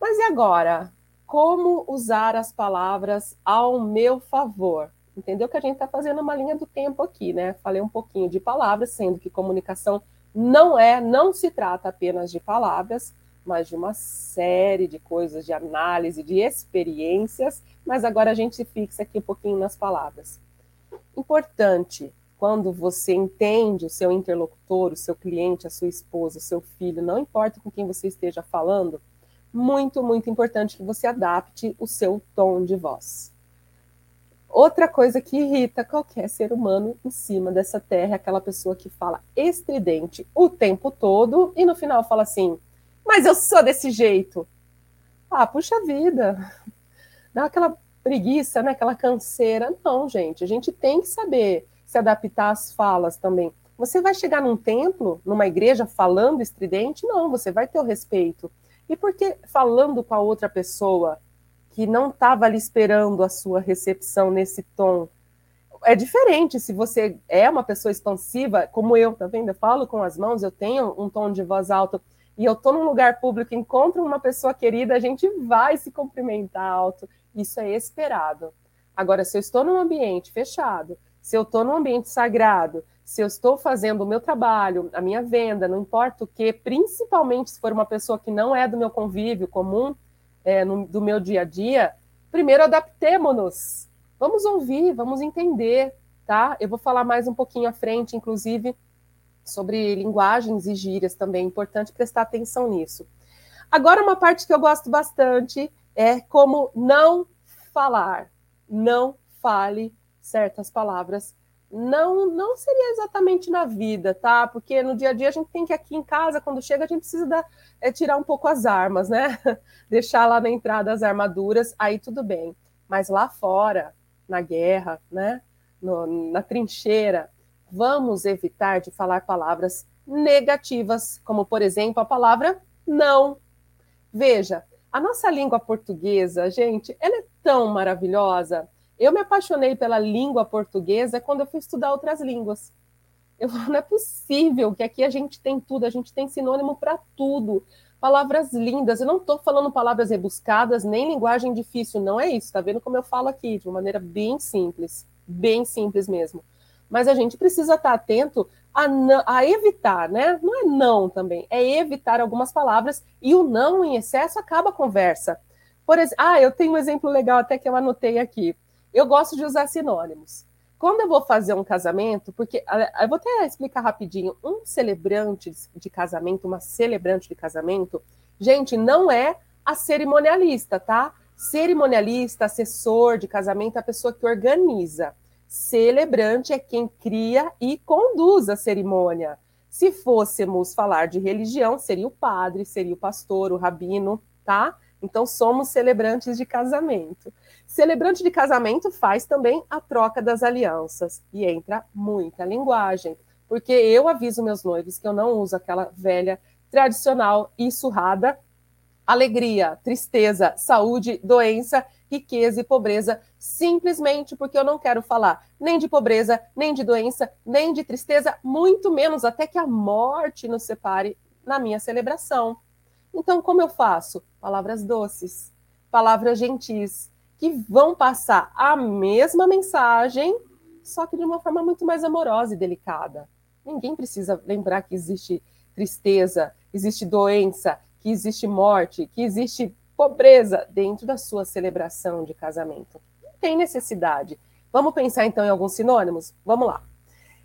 Mas e agora? Como usar as palavras ao meu favor? Entendeu que a gente está fazendo uma linha do tempo aqui, né? Falei um pouquinho de palavras, sendo que comunicação não é, não se trata apenas de palavras, mas de uma série de coisas, de análise, de experiências. Mas agora a gente se fixa aqui um pouquinho nas palavras importante quando você entende o seu interlocutor, o seu cliente, a sua esposa, o seu filho, não importa com quem você esteja falando, muito, muito importante que você adapte o seu tom de voz. Outra coisa que irrita qualquer ser humano em cima dessa terra é aquela pessoa que fala estridente o tempo todo e no final fala assim: Mas eu sou desse jeito. Ah, puxa vida. Dá aquela preguiça, né? Aquela canseira. Não, gente, a gente tem que saber se adaptar às falas também. Você vai chegar num templo, numa igreja, falando estridente? Não, você vai ter o respeito. E por que falando com a outra pessoa que não estava ali esperando a sua recepção nesse tom? É diferente se você é uma pessoa expansiva, como eu, tá vendo? Eu falo com as mãos, eu tenho um tom de voz alto e eu tô num lugar público, encontro uma pessoa querida, a gente vai se cumprimentar alto isso é esperado. Agora, se eu estou num ambiente fechado, se eu estou num ambiente sagrado, se eu estou fazendo o meu trabalho, a minha venda, não importa o que, principalmente se for uma pessoa que não é do meu convívio comum, é, no, do meu dia a dia, primeiro adaptemo-nos. Vamos ouvir, vamos entender, tá? Eu vou falar mais um pouquinho à frente, inclusive, sobre linguagens e gírias também. É importante prestar atenção nisso. Agora, uma parte que eu gosto bastante é como não falar, não fale certas palavras. Não, não seria exatamente na vida, tá? Porque no dia a dia a gente tem que aqui em casa, quando chega, a gente precisa dar, é, tirar um pouco as armas, né? Deixar lá na entrada as armaduras, aí tudo bem. Mas lá fora, na guerra, né? No, na trincheira, vamos evitar de falar palavras negativas, como por exemplo a palavra não. Veja, a nossa língua portuguesa, gente, ela é tão maravilhosa. Eu me apaixonei pela língua portuguesa quando eu fui estudar outras línguas. Eu, não é possível que aqui a gente tem tudo, a gente tem sinônimo para tudo. palavras lindas. Eu não estou falando palavras rebuscadas, nem linguagem difícil, não é isso. Tá vendo como eu falo aqui, de uma maneira bem simples, bem simples mesmo. Mas a gente precisa estar atento a, a evitar, né? Não é não também, é evitar algumas palavras e o não em excesso acaba a conversa. Por exemplo, ah, eu tenho um exemplo legal até que eu anotei aqui. Eu gosto de usar sinônimos. Quando eu vou fazer um casamento, porque eu vou até explicar rapidinho, um celebrante de casamento, uma celebrante de casamento, gente, não é a cerimonialista, tá? Cerimonialista, assessor de casamento, é a pessoa que organiza. Celebrante é quem cria e conduz a cerimônia. Se fôssemos falar de religião, seria o padre, seria o pastor, o rabino, tá? Então somos celebrantes de casamento. Celebrante de casamento faz também a troca das alianças e entra muita linguagem, porque eu aviso meus noivos que eu não uso aquela velha tradicional e surrada alegria, tristeza, saúde, doença riqueza e pobreza, simplesmente porque eu não quero falar nem de pobreza, nem de doença, nem de tristeza, muito menos até que a morte nos separe na minha celebração. Então, como eu faço? Palavras doces, palavras gentis, que vão passar a mesma mensagem, só que de uma forma muito mais amorosa e delicada. Ninguém precisa lembrar que existe tristeza, existe doença, que existe morte, que existe pobreza dentro da sua celebração de casamento. Não tem necessidade. Vamos pensar então em alguns sinônimos? Vamos lá.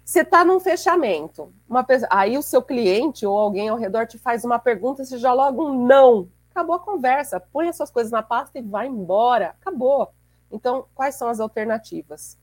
Você está num fechamento, uma aí o seu cliente ou alguém ao redor te faz uma pergunta, você já logo um não. Acabou a conversa, põe as suas coisas na pasta e vai embora. Acabou. Então, quais são as alternativas?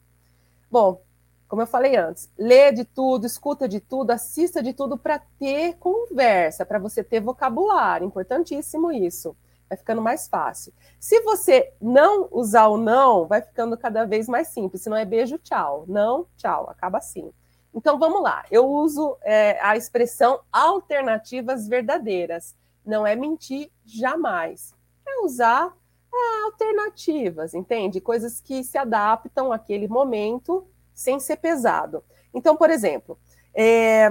Bom, como eu falei antes, lê de tudo, escuta de tudo, assista de tudo para ter conversa, para você ter vocabulário. Importantíssimo isso vai ficando mais fácil. Se você não usar o não, vai ficando cada vez mais simples. Se não é beijo, tchau. Não, tchau. Acaba assim. Então vamos lá. Eu uso é, a expressão alternativas verdadeiras. Não é mentir jamais. É usar é, alternativas, entende? Coisas que se adaptam àquele momento sem ser pesado. Então, por exemplo, é,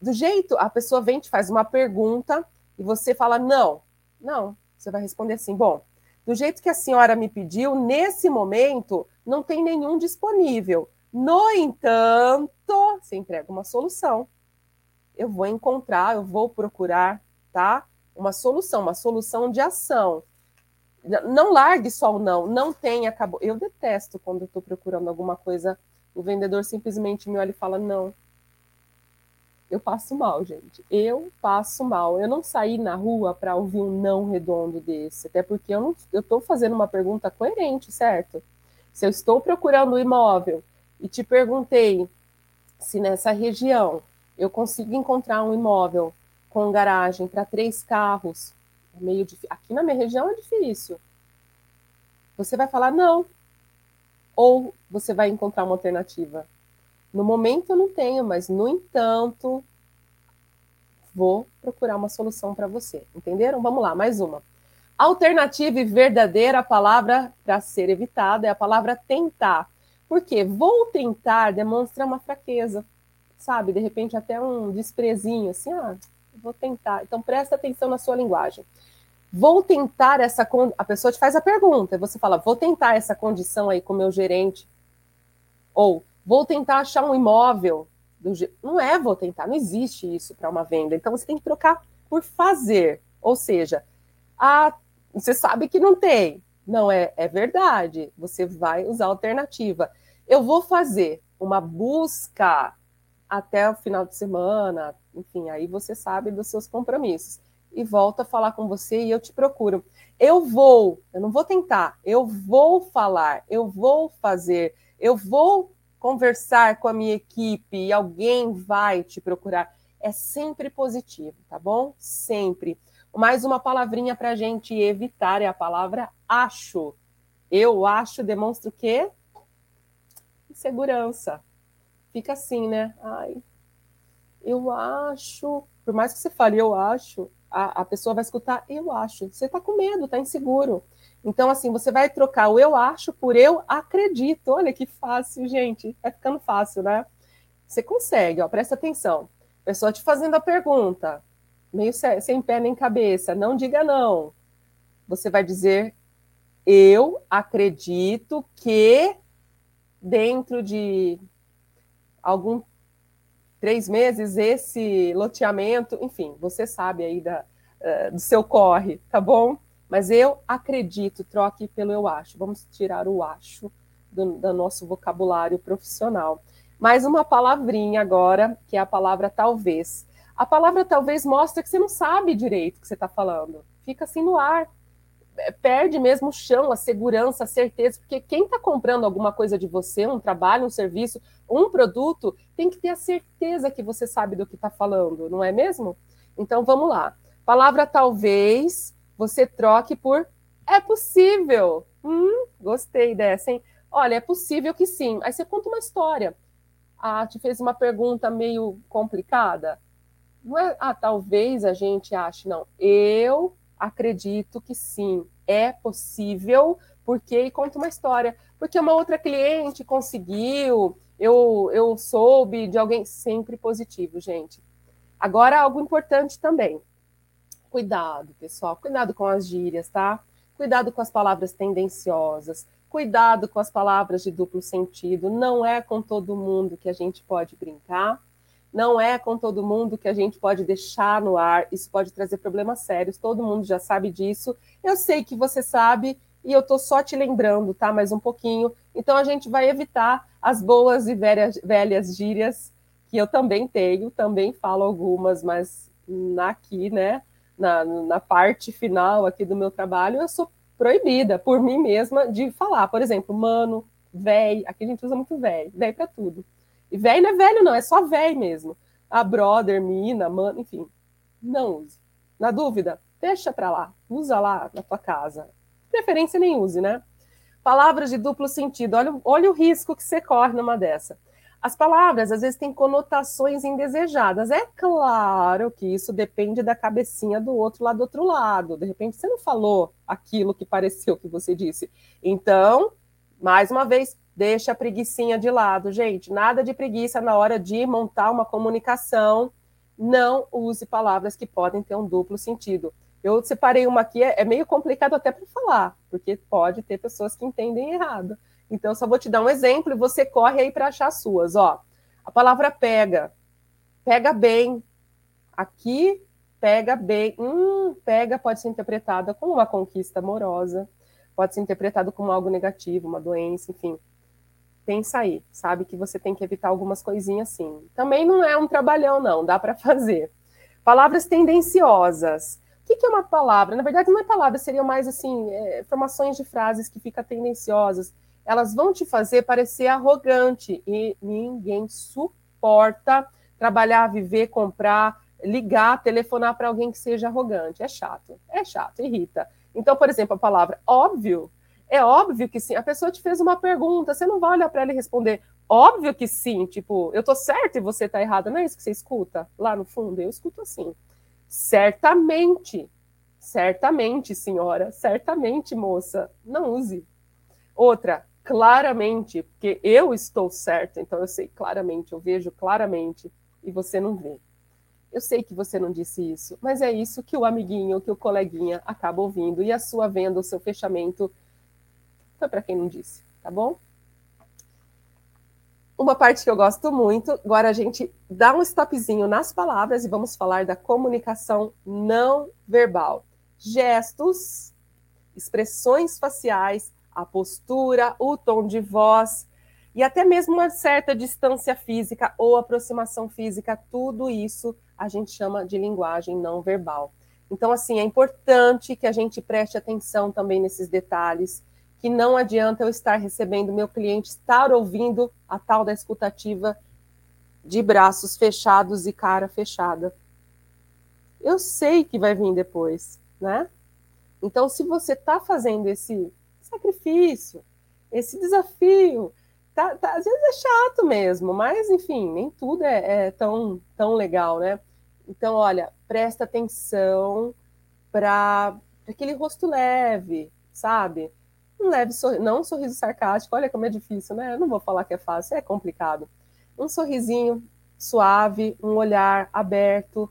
do jeito a pessoa vem te faz uma pergunta e você fala não, não, você vai responder assim: bom, do jeito que a senhora me pediu, nesse momento não tem nenhum disponível. No entanto, você entrega uma solução. Eu vou encontrar, eu vou procurar, tá? Uma solução, uma solução de ação. Não largue só o não, não tem, acabou. Eu detesto quando eu estou procurando alguma coisa, o vendedor simplesmente me olha e fala não eu passo mal, gente. Eu passo mal. Eu não saí na rua para ouvir um não redondo desse, até porque eu estou fazendo uma pergunta coerente, certo? Se eu estou procurando um imóvel e te perguntei se nessa região eu consigo encontrar um imóvel com garagem para três carros, é meio difícil. Aqui na minha região é difícil. Você vai falar não. Ou você vai encontrar uma alternativa. No momento eu não tenho, mas no entanto, vou procurar uma solução para você. Entenderam? Vamos lá, mais uma. Alternativa e verdadeira palavra para ser evitada é a palavra tentar. Porque vou tentar demonstra uma fraqueza, sabe? De repente até um desprezinho, assim, ah, vou tentar. Então presta atenção na sua linguagem. Vou tentar essa a pessoa te faz a pergunta, você fala, vou tentar essa condição aí com o meu gerente. Ou vou tentar achar um imóvel. Do... Não é vou tentar, não existe isso para uma venda. Então você tem que trocar por fazer. Ou seja, a... você sabe que não tem. Não é, é verdade. Você vai usar alternativa. Eu vou fazer uma busca até o final de semana, enfim, aí você sabe dos seus compromissos. E volta a falar com você e eu te procuro. Eu vou, eu não vou tentar, eu vou falar, eu vou fazer, eu vou conversar com a minha equipe e alguém vai te procurar. É sempre positivo, tá bom? Sempre. Mais uma palavrinha para a gente evitar é a palavra acho. Eu acho demonstra o quê? Insegurança. Fica assim, né? Ai, eu acho. Por mais que você fale eu acho, a, a pessoa vai escutar eu acho. Você está com medo, está inseguro. Então, assim, você vai trocar o eu acho por eu acredito. Olha que fácil, gente. Vai ficando fácil, né? Você consegue, ó, presta atenção. Pessoa te fazendo a pergunta. meio sem pé nem cabeça. Não diga não. Você vai dizer: Eu acredito que dentro de algum três meses esse loteamento, enfim, você sabe aí da, uh, do seu corre, tá bom? Mas eu acredito, troque pelo eu acho. Vamos tirar o acho do, do nosso vocabulário profissional. Mais uma palavrinha agora, que é a palavra talvez. A palavra talvez mostra que você não sabe direito o que você está falando. Fica assim no ar. Perde mesmo o chão, a segurança, a certeza, porque quem está comprando alguma coisa de você, um trabalho, um serviço, um produto, tem que ter a certeza que você sabe do que está falando, não é mesmo? Então vamos lá. Palavra talvez você troque por é possível. Hum, gostei dessa, hein? Olha, é possível que sim. Aí você conta uma história. Ah, te fez uma pergunta meio complicada. Não é, ah, talvez a gente ache, não. Eu acredito que sim, é possível, porque e conta uma história. Porque uma outra cliente conseguiu, eu, eu soube de alguém sempre positivo, gente. Agora, algo importante também. Cuidado, pessoal, cuidado com as gírias, tá? Cuidado com as palavras tendenciosas, cuidado com as palavras de duplo sentido. Não é com todo mundo que a gente pode brincar não é com todo mundo que a gente pode deixar no ar, isso pode trazer problemas sérios, todo mundo já sabe disso. Eu sei que você sabe e eu estou só te lembrando, tá? Mais um pouquinho. Então a gente vai evitar as boas e velhas, velhas gírias, que eu também tenho, também falo algumas, mas aqui, né, na, na parte final aqui do meu trabalho, eu sou proibida por mim mesma de falar. Por exemplo, mano, véi, aqui a gente usa muito véi, véi para tudo. E velho não é velho, não, é só velho mesmo. A brother, mina, mano, enfim. Não use. Na dúvida, deixa para lá. Usa lá na tua casa. Preferência nem use, né? Palavras de duplo sentido. Olha, olha o risco que você corre numa dessa. As palavras, às vezes, têm conotações indesejadas. É claro que isso depende da cabecinha do outro lá do outro lado. De repente, você não falou aquilo que pareceu que você disse. Então, mais uma vez, Deixa a preguiçinha de lado, gente. Nada de preguiça na hora de montar uma comunicação. Não use palavras que podem ter um duplo sentido. Eu separei uma aqui, é, é meio complicado até para falar, porque pode ter pessoas que entendem errado. Então, só vou te dar um exemplo e você corre aí para achar as suas. Ó, a palavra pega. Pega bem. Aqui, pega bem. Hum, pega pode ser interpretada como uma conquista amorosa, pode ser interpretado como algo negativo, uma doença, enfim pensa aí, sabe que você tem que evitar algumas coisinhas assim. Também não é um trabalhão, não, dá para fazer. Palavras tendenciosas. O que, que, é uma palavra? Na verdade, não é palavra, seriam mais assim, é, formações de frases que ficam tendenciosas. Elas vão te fazer parecer arrogante e ninguém suporta trabalhar, viver, comprar, ligar, telefonar para alguém que seja arrogante. É chato, é chato, irrita. Então, por exemplo, a palavra óbvio é óbvio que sim. A pessoa te fez uma pergunta, você não vai olhar para ela e responder. Óbvio que sim. Tipo, eu tô certo e você tá errada. Não é isso que você escuta lá no fundo? Eu escuto assim. Certamente. Certamente, senhora. Certamente, moça. Não use. Outra, claramente, porque eu estou certo, então eu sei claramente, eu vejo claramente e você não vê. Eu sei que você não disse isso, mas é isso que o amiguinho, que o coleguinha acaba ouvindo e a sua venda, o seu fechamento para quem não disse, tá bom? Uma parte que eu gosto muito, agora a gente dá um stopzinho nas palavras e vamos falar da comunicação não verbal. Gestos, expressões faciais, a postura, o tom de voz e até mesmo uma certa distância física ou aproximação física, tudo isso a gente chama de linguagem não verbal. Então, assim, é importante que a gente preste atenção também nesses detalhes que não adianta eu estar recebendo meu cliente, estar ouvindo a tal da escutativa de braços fechados e cara fechada. Eu sei que vai vir depois, né? Então, se você está fazendo esse sacrifício, esse desafio, tá, tá, às vezes é chato mesmo, mas enfim, nem tudo é, é tão, tão legal, né? Então, olha, presta atenção para aquele rosto leve, sabe? Um leve sorriso, não um sorriso sarcástico, olha como é difícil, né? Eu não vou falar que é fácil, é complicado. Um sorrisinho suave, um olhar aberto,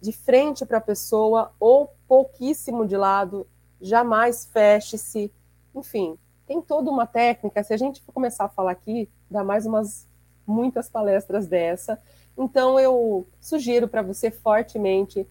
de frente para a pessoa ou pouquíssimo de lado, jamais feche-se. Enfim, tem toda uma técnica. Se a gente começar a falar aqui, dá mais umas muitas palestras dessa. Então eu sugiro para você fortemente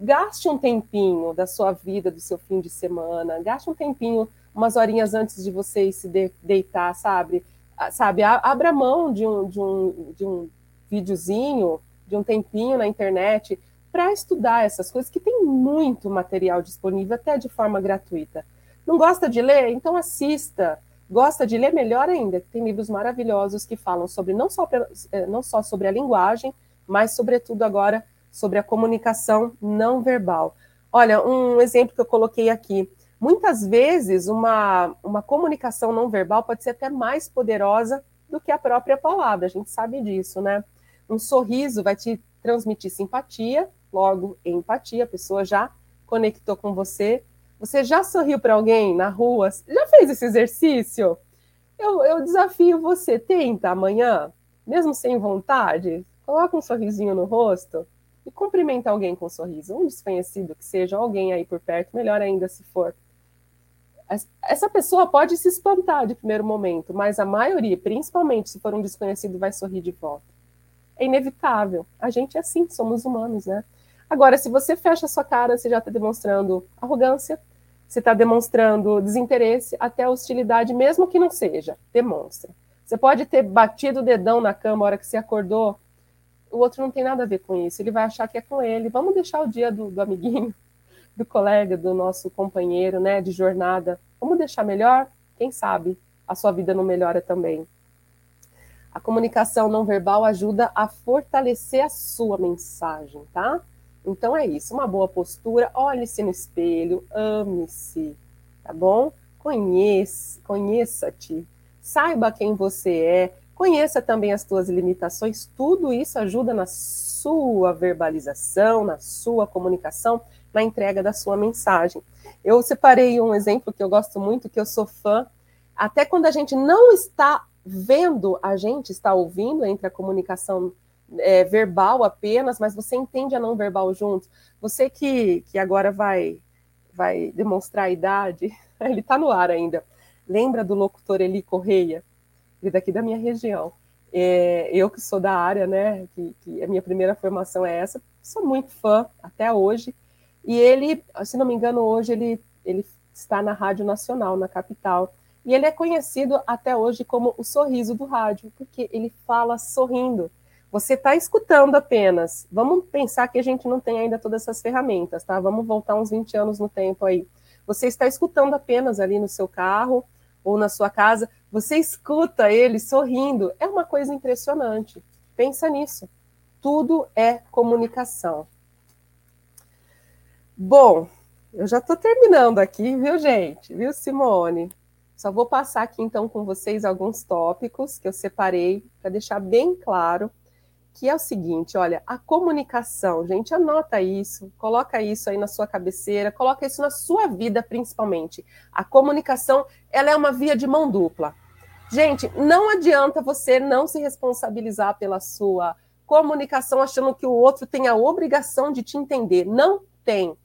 gaste um tempinho da sua vida, do seu fim de semana, gaste um tempinho, umas horinhas antes de você se de, deitar, sabe? Sabe, abra mão de um, de um, de um videozinho, de um tempinho na internet para estudar essas coisas, que tem muito material disponível, até de forma gratuita. Não gosta de ler? Então assista. Gosta de ler? Melhor ainda, tem livros maravilhosos que falam sobre não só, eh, não só sobre a linguagem, mas, sobretudo, agora sobre a comunicação não verbal. Olha, um exemplo que eu coloquei aqui. Muitas vezes, uma, uma comunicação não verbal pode ser até mais poderosa do que a própria palavra, a gente sabe disso, né? Um sorriso vai te transmitir simpatia, logo empatia, a pessoa já conectou com você. Você já sorriu para alguém na rua? Já fez esse exercício? Eu, eu desafio você, tenta amanhã, mesmo sem vontade, coloca um sorrisinho no rosto e cumprimenta alguém com um sorriso, um desconhecido que seja, alguém aí por perto, melhor ainda se for. Essa pessoa pode se espantar de primeiro momento, mas a maioria, principalmente se for um desconhecido, vai sorrir de volta. É inevitável. A gente é assim, somos humanos, né? Agora, se você fecha a sua cara, você já está demonstrando arrogância, você está demonstrando desinteresse, até hostilidade, mesmo que não seja, demonstra. Você pode ter batido o dedão na cama a hora que você acordou, o outro não tem nada a ver com isso, ele vai achar que é com ele. Vamos deixar o dia do, do amiguinho, do colega, do nosso companheiro, né, de jornada. Vamos deixar melhor? Quem sabe a sua vida não melhora também. A comunicação não verbal ajuda a fortalecer a sua mensagem, tá? Então é isso, uma boa postura, olhe-se no espelho, ame-se, tá bom? Conheça, conheça-te, saiba quem você é, Conheça também as tuas limitações, tudo isso ajuda na sua verbalização, na sua comunicação, na entrega da sua mensagem. Eu separei um exemplo que eu gosto muito, que eu sou fã, até quando a gente não está vendo, a gente está ouvindo entre a comunicação é, verbal apenas, mas você entende a não verbal junto. Você que, que agora vai, vai demonstrar a idade, ele está no ar ainda. Lembra do locutor Eli Correia? e daqui da minha região. É, eu que sou da área, né, que, que, a minha primeira formação é essa, sou muito fã até hoje. E ele, se não me engano, hoje ele, ele está na Rádio Nacional, na capital. E ele é conhecido até hoje como o sorriso do rádio, porque ele fala sorrindo. Você está escutando apenas. Vamos pensar que a gente não tem ainda todas essas ferramentas, tá? Vamos voltar uns 20 anos no tempo aí. Você está escutando apenas ali no seu carro ou na sua casa, você escuta ele sorrindo, é uma coisa impressionante. Pensa nisso. Tudo é comunicação. Bom, eu já estou terminando aqui, viu, gente? Viu, Simone? Só vou passar aqui então com vocês alguns tópicos que eu separei para deixar bem claro que é o seguinte, olha, a comunicação, gente, anota isso, coloca isso aí na sua cabeceira, coloca isso na sua vida principalmente. A comunicação, ela é uma via de mão dupla. Gente, não adianta você não se responsabilizar pela sua comunicação achando que o outro tem a obrigação de te entender. Não tem.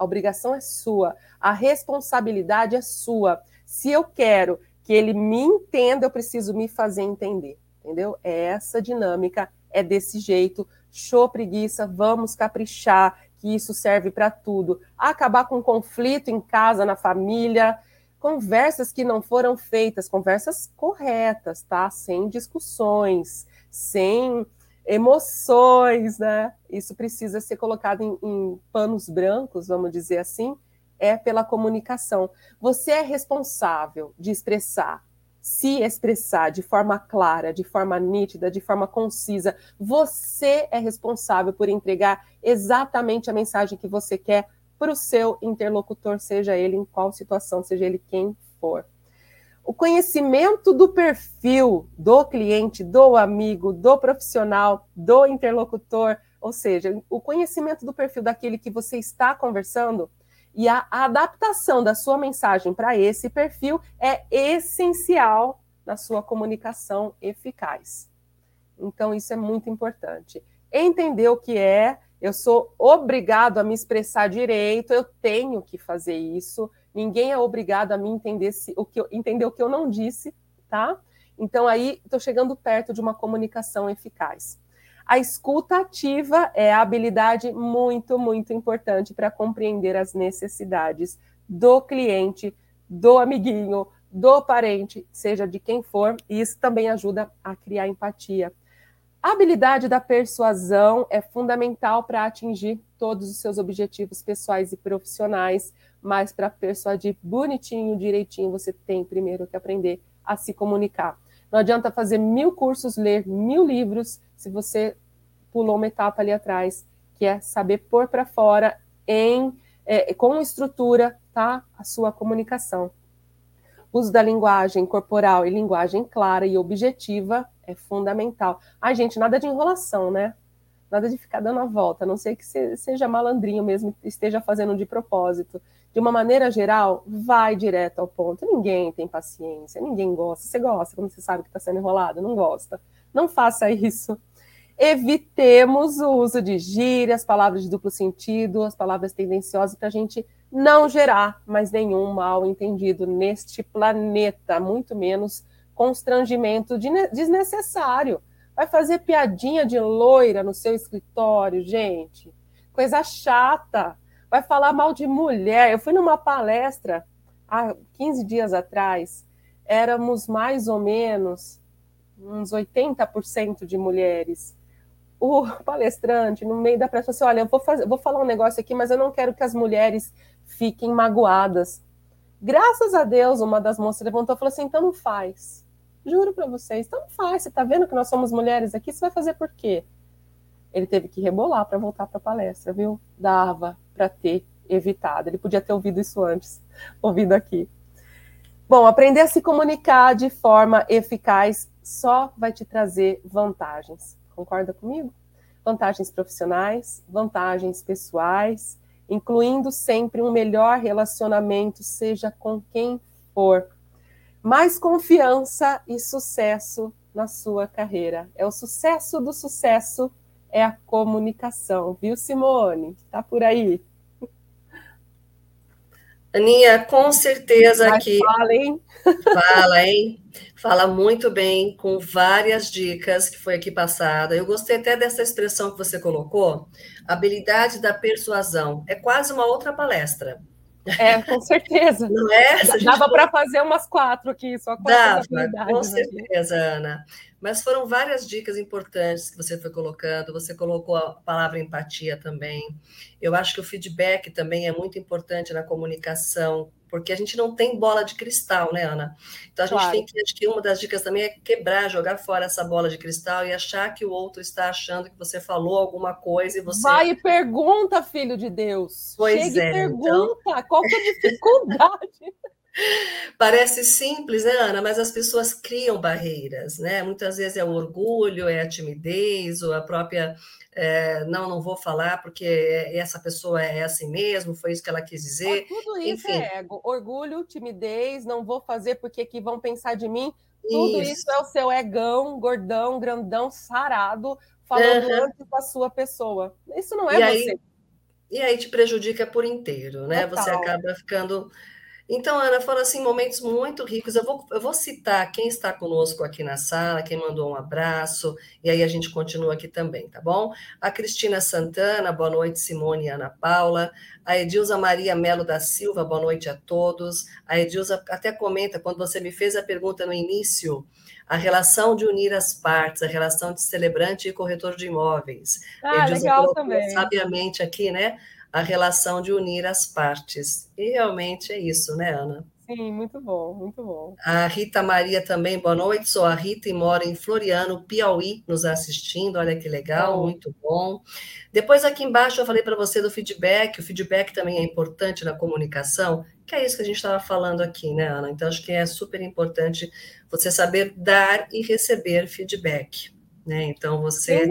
A obrigação é sua, a responsabilidade é sua. Se eu quero que ele me entenda, eu preciso me fazer entender, entendeu? É essa dinâmica é desse jeito, show preguiça, vamos caprichar, que isso serve para tudo. Acabar com conflito em casa, na família, conversas que não foram feitas, conversas corretas, tá? Sem discussões, sem emoções, né? Isso precisa ser colocado em, em panos brancos, vamos dizer assim, é pela comunicação. Você é responsável de expressar se expressar de forma clara, de forma nítida, de forma concisa. Você é responsável por entregar exatamente a mensagem que você quer para o seu interlocutor, seja ele em qual situação, seja ele quem for. O conhecimento do perfil do cliente, do amigo, do profissional, do interlocutor, ou seja, o conhecimento do perfil daquele que você está conversando e a, adaptação da sua mensagem para esse perfil é essencial na sua comunicação eficaz. Então, isso é muito importante. Entender o que é Eu sou obrigado a me expressar direito, eu tenho que fazer isso. Ninguém é obrigado a me entender se, o que eu, entender o que eu não disse, tá? Então aí estou chegando perto de uma comunicação eficaz. A escuta ativa é a habilidade muito, muito importante para compreender as necessidades do cliente, do amiguinho, do parente, seja de quem for, e isso também ajuda a criar empatia. A habilidade da persuasão é fundamental para atingir todos os seus objetivos pessoais e profissionais, mas para persuadir bonitinho, direitinho, você tem primeiro que aprender a se comunicar. Não adianta fazer mil cursos, ler mil livros, se você pulou uma etapa ali atrás, que é saber pôr para fora em é, com estrutura, tá? A sua comunicação. Uso da linguagem corporal e linguagem clara e objetiva é fundamental. Ai, gente, nada de enrolação, né? Nada de ficar dando a volta, a não sei que seja malandrinho mesmo, esteja fazendo de propósito. De uma maneira geral, vai direto ao ponto. Ninguém tem paciência, ninguém gosta. Você gosta quando você sabe que está sendo enrolado? Não gosta. Não faça isso. Evitemos o uso de gírias, palavras de duplo sentido, as palavras tendenciosas, para a gente não gerar mais nenhum mal entendido neste planeta, muito menos constrangimento desnecessário. Vai fazer piadinha de loira no seu escritório, gente. Coisa chata. Vai falar mal de mulher. Eu fui numa palestra há 15 dias atrás. Éramos mais ou menos uns 80% de mulheres o palestrante, no meio da palestra, falou assim: olha, eu vou, fazer, vou falar um negócio aqui, mas eu não quero que as mulheres fiquem magoadas. Graças a Deus, uma das moças levantou e falou assim: então não faz. Juro para vocês, então faz. Você está vendo que nós somos mulheres aqui? Você vai fazer por quê? Ele teve que rebolar para voltar para a palestra, viu? Dava para ter evitado. Ele podia ter ouvido isso antes, ouvido aqui. Bom, aprender a se comunicar de forma eficaz só vai te trazer vantagens. Concorda comigo? Vantagens profissionais, vantagens pessoais, incluindo sempre um melhor relacionamento, seja com quem for. Mais confiança e sucesso na sua carreira. É o sucesso do sucesso, é a comunicação, viu, Simone? Tá por aí? Aninha, com certeza Mas que. Fala, hein? Fala, hein? Fala muito bem, com várias dicas que foi aqui passada. Eu gostei até dessa expressão que você colocou, habilidade da persuasão. É quase uma outra palestra. É, com certeza. Não é? Dava para fazer umas quatro aqui, só com Dava, com certeza, aqui. Ana. Mas foram várias dicas importantes que você foi colocando. Você colocou a palavra empatia também. Eu acho que o feedback também é muito importante na comunicação, porque a gente não tem bola de cristal, né, Ana? Então a gente claro. tem que, acho que uma das dicas também é quebrar, jogar fora essa bola de cristal e achar que o outro está achando que você falou alguma coisa e você. Vai e pergunta, filho de Deus. Pois Chega é. E pergunta, então... qual que é a dificuldade? Parece simples, né, Ana? Mas as pessoas criam barreiras, né? Muitas vezes é o orgulho, é a timidez, ou a própria é, não, não vou falar porque essa pessoa é assim mesmo, foi isso que ela quis dizer. tudo isso Enfim. é ego, orgulho, timidez, não vou fazer porque que vão pensar de mim. Tudo isso, isso é o seu egão, gordão, grandão, sarado, falando uhum. antes da sua pessoa. Isso não é e você. Aí, e aí te prejudica por inteiro, né? Total. Você acaba ficando então, Ana, foram assim momentos muito ricos. Eu vou, eu vou citar quem está conosco aqui na sala, quem mandou um abraço, e aí a gente continua aqui também, tá bom? A Cristina Santana, boa noite, Simone e Ana Paula. A Edilza Maria Melo da Silva, boa noite a todos. A Edilza até comenta, quando você me fez a pergunta no início, a relação de unir as partes, a relação de celebrante e corretor de imóveis. Ah, Edilza legal também. Sabiamente aqui, né? A relação de unir as partes. E realmente é isso, né, Ana? Sim, muito bom, muito bom. A Rita Maria também, boa noite. Sou a Rita e moro em Floriano, Piauí, nos assistindo. Olha que legal, bom. muito bom. Depois, aqui embaixo, eu falei para você do feedback. O feedback também é importante na comunicação, que é isso que a gente estava falando aqui, né, Ana? Então, acho que é super importante você saber dar e receber feedback. Né? Então você.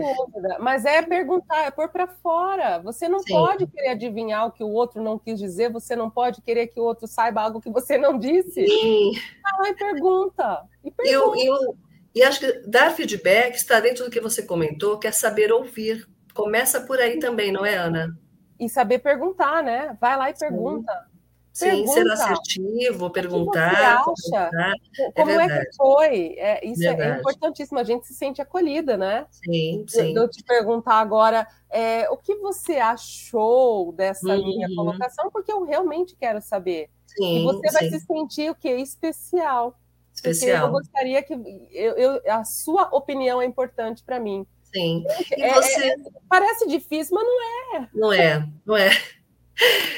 Mas é perguntar, é pôr para fora. Você não Sim. pode querer adivinhar o que o outro não quis dizer, você não pode querer que o outro saiba algo que você não disse. Sim. Ah, e pergunta. E, pergunta. Eu, eu, e acho que dar feedback está dentro do que você comentou, que é saber ouvir Começa por aí também, não é, Ana? E saber perguntar, né? Vai lá e pergunta. Sim, ser assertivo, perguntar. O que você acha? Como é, é, que foi? É, isso é, é, importantíssimo, a gente se sente acolhida, né? Sim, sim. Eu, eu te perguntar agora é, o que você achou dessa uhum. minha colocação, porque eu realmente quero saber. Sim, e você vai se sentir o quê? Especial. Especial. eu gostaria que eu, eu, a sua opinião é importante para mim. Sim. É, você... É, parece difícil, mas não é. Não é, não é.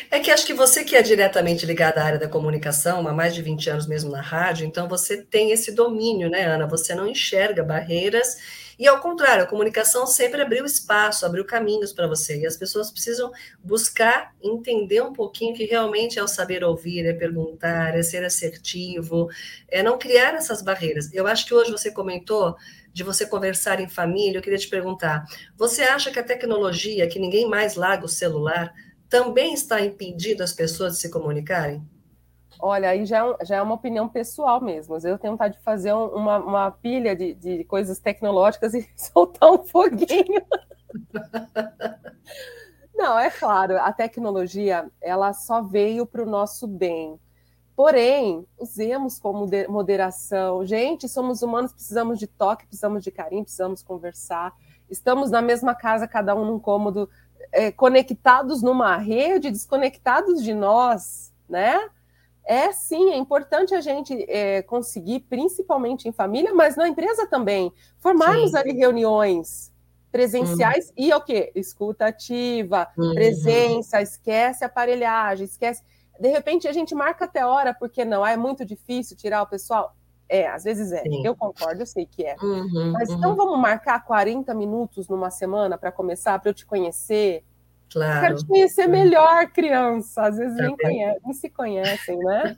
É que acho que você que é diretamente ligada à área da comunicação, há mais de 20 anos mesmo na rádio, então você tem esse domínio, né, Ana? Você não enxerga barreiras e, ao contrário, a comunicação sempre abriu espaço, abriu caminhos para você. E as pessoas precisam buscar entender um pouquinho que realmente é o saber ouvir, é perguntar, é ser assertivo, é não criar essas barreiras. Eu acho que hoje você comentou de você conversar em família. Eu queria te perguntar: você acha que a tecnologia, que ninguém mais larga o celular, também está impedindo as pessoas de se comunicarem? Olha, aí já é, já é uma opinião pessoal mesmo. Eu tenho vontade de fazer uma, uma pilha de, de coisas tecnológicas e soltar um foguinho. Não, é claro, a tecnologia ela só veio para o nosso bem. Porém, usemos com moderação. Gente, somos humanos, precisamos de toque, precisamos de carinho, precisamos conversar. Estamos na mesma casa, cada um num cômodo é, conectados numa rede, desconectados de nós, né? É sim, é importante a gente é, conseguir, principalmente em família, mas na empresa também, formarmos sim. ali reuniões presenciais uhum. e o quê? Escuta ativa, uhum. presença, esquece aparelhagem, esquece. De repente a gente marca até hora, porque não? Ah, é muito difícil tirar o pessoal. É, às vezes é. Sim. Eu concordo, eu sei que é. Uhum, Mas então uhum. vamos marcar 40 minutos numa semana para começar, para eu te conhecer. Claro. Eu quero te conhecer melhor, criança. Às vezes nem, conhece, nem se conhecem, né?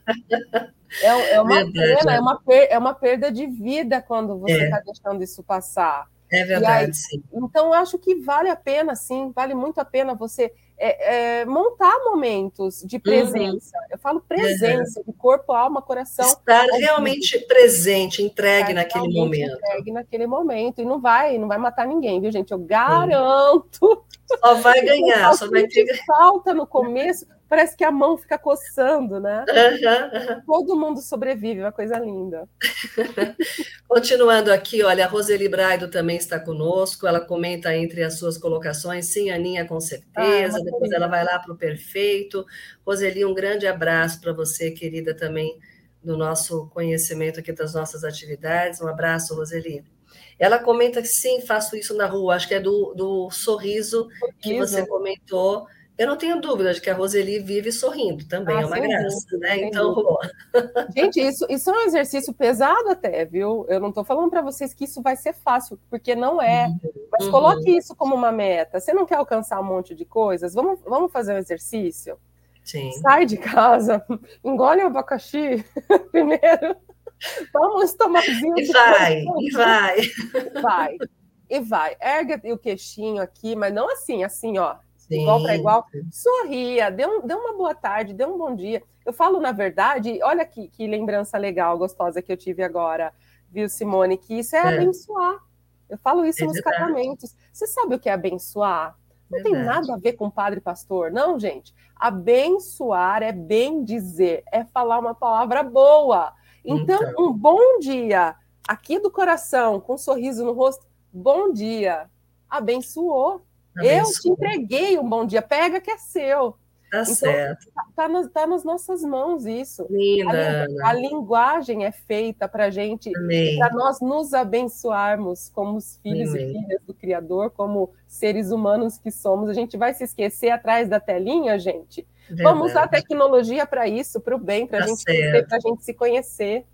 É, é uma verdade, pena, é. é. uma, per, é uma perda de vida quando você está é. deixando isso passar. É verdade, aí, sim. Então, eu acho que vale a pena, sim, vale muito a pena você é, é, montar momentos de presença. Uhum. Eu falo presença, uhum. de corpo, alma, coração. Estar realmente presente, entregue Estar naquele momento. Entregue naquele momento. E não vai, não vai matar ninguém, viu, gente? Eu garanto. Só vai ganhar, só vai ter. Falta no começo, parece que a mão fica coçando, né? Uhum, uhum. Todo mundo sobrevive, uma coisa linda. Continuando aqui, olha, a Roseli Braido também está conosco, ela comenta entre as suas colocações, sim, Aninha, com certeza, ah, depois ela vai lá para o perfeito. Roseli, um grande abraço para você, querida, também do nosso conhecimento aqui das nossas atividades. Um abraço, Roseli. Ela comenta que sim, faço isso na rua, acho que é do, do sorriso, sorriso. que você comentou eu não tenho dúvida de que a Roseli vive sorrindo também, ah, é uma graça, dúvida, né? Então, gente, isso, isso é um exercício pesado até, viu? Eu não estou falando para vocês que isso vai ser fácil, porque não é. Uhum. Mas coloque uhum. isso como uma meta. Você não quer alcançar um monte de coisas? Vamos, vamos fazer um exercício? Sim. Sai de casa, engole o abacaxi primeiro. Toma um estomazinho. E vai, e vai. Vai. E vai. Ergue o queixinho aqui, mas não assim, assim, ó Sim. igual para igual, sorria, dê, um, dê uma boa tarde, dê um bom dia. Eu falo, na verdade, olha que, que lembrança legal, gostosa que eu tive agora, viu, Simone, que isso é, é. abençoar. Eu falo isso é nos verdade. casamentos. Você sabe o que é abençoar? Não verdade. tem nada a ver com padre pastor, não, gente. Abençoar é bem dizer, é falar uma palavra boa. Então, então, um bom dia aqui do coração, com um sorriso no rosto, bom dia, abençoou. Eu te entreguei um bom dia, pega que é seu. Tá então, certo. Tá, tá, nas, tá nas nossas mãos isso. Linda. A, a linguagem é feita para gente, para nós nos abençoarmos como os filhos Amém. e filhas do Criador, como seres humanos que somos. A gente vai se esquecer atrás da telinha, gente. Verdade. Vamos usar a tecnologia para isso, para o bem, para tá gente a gente se conhecer.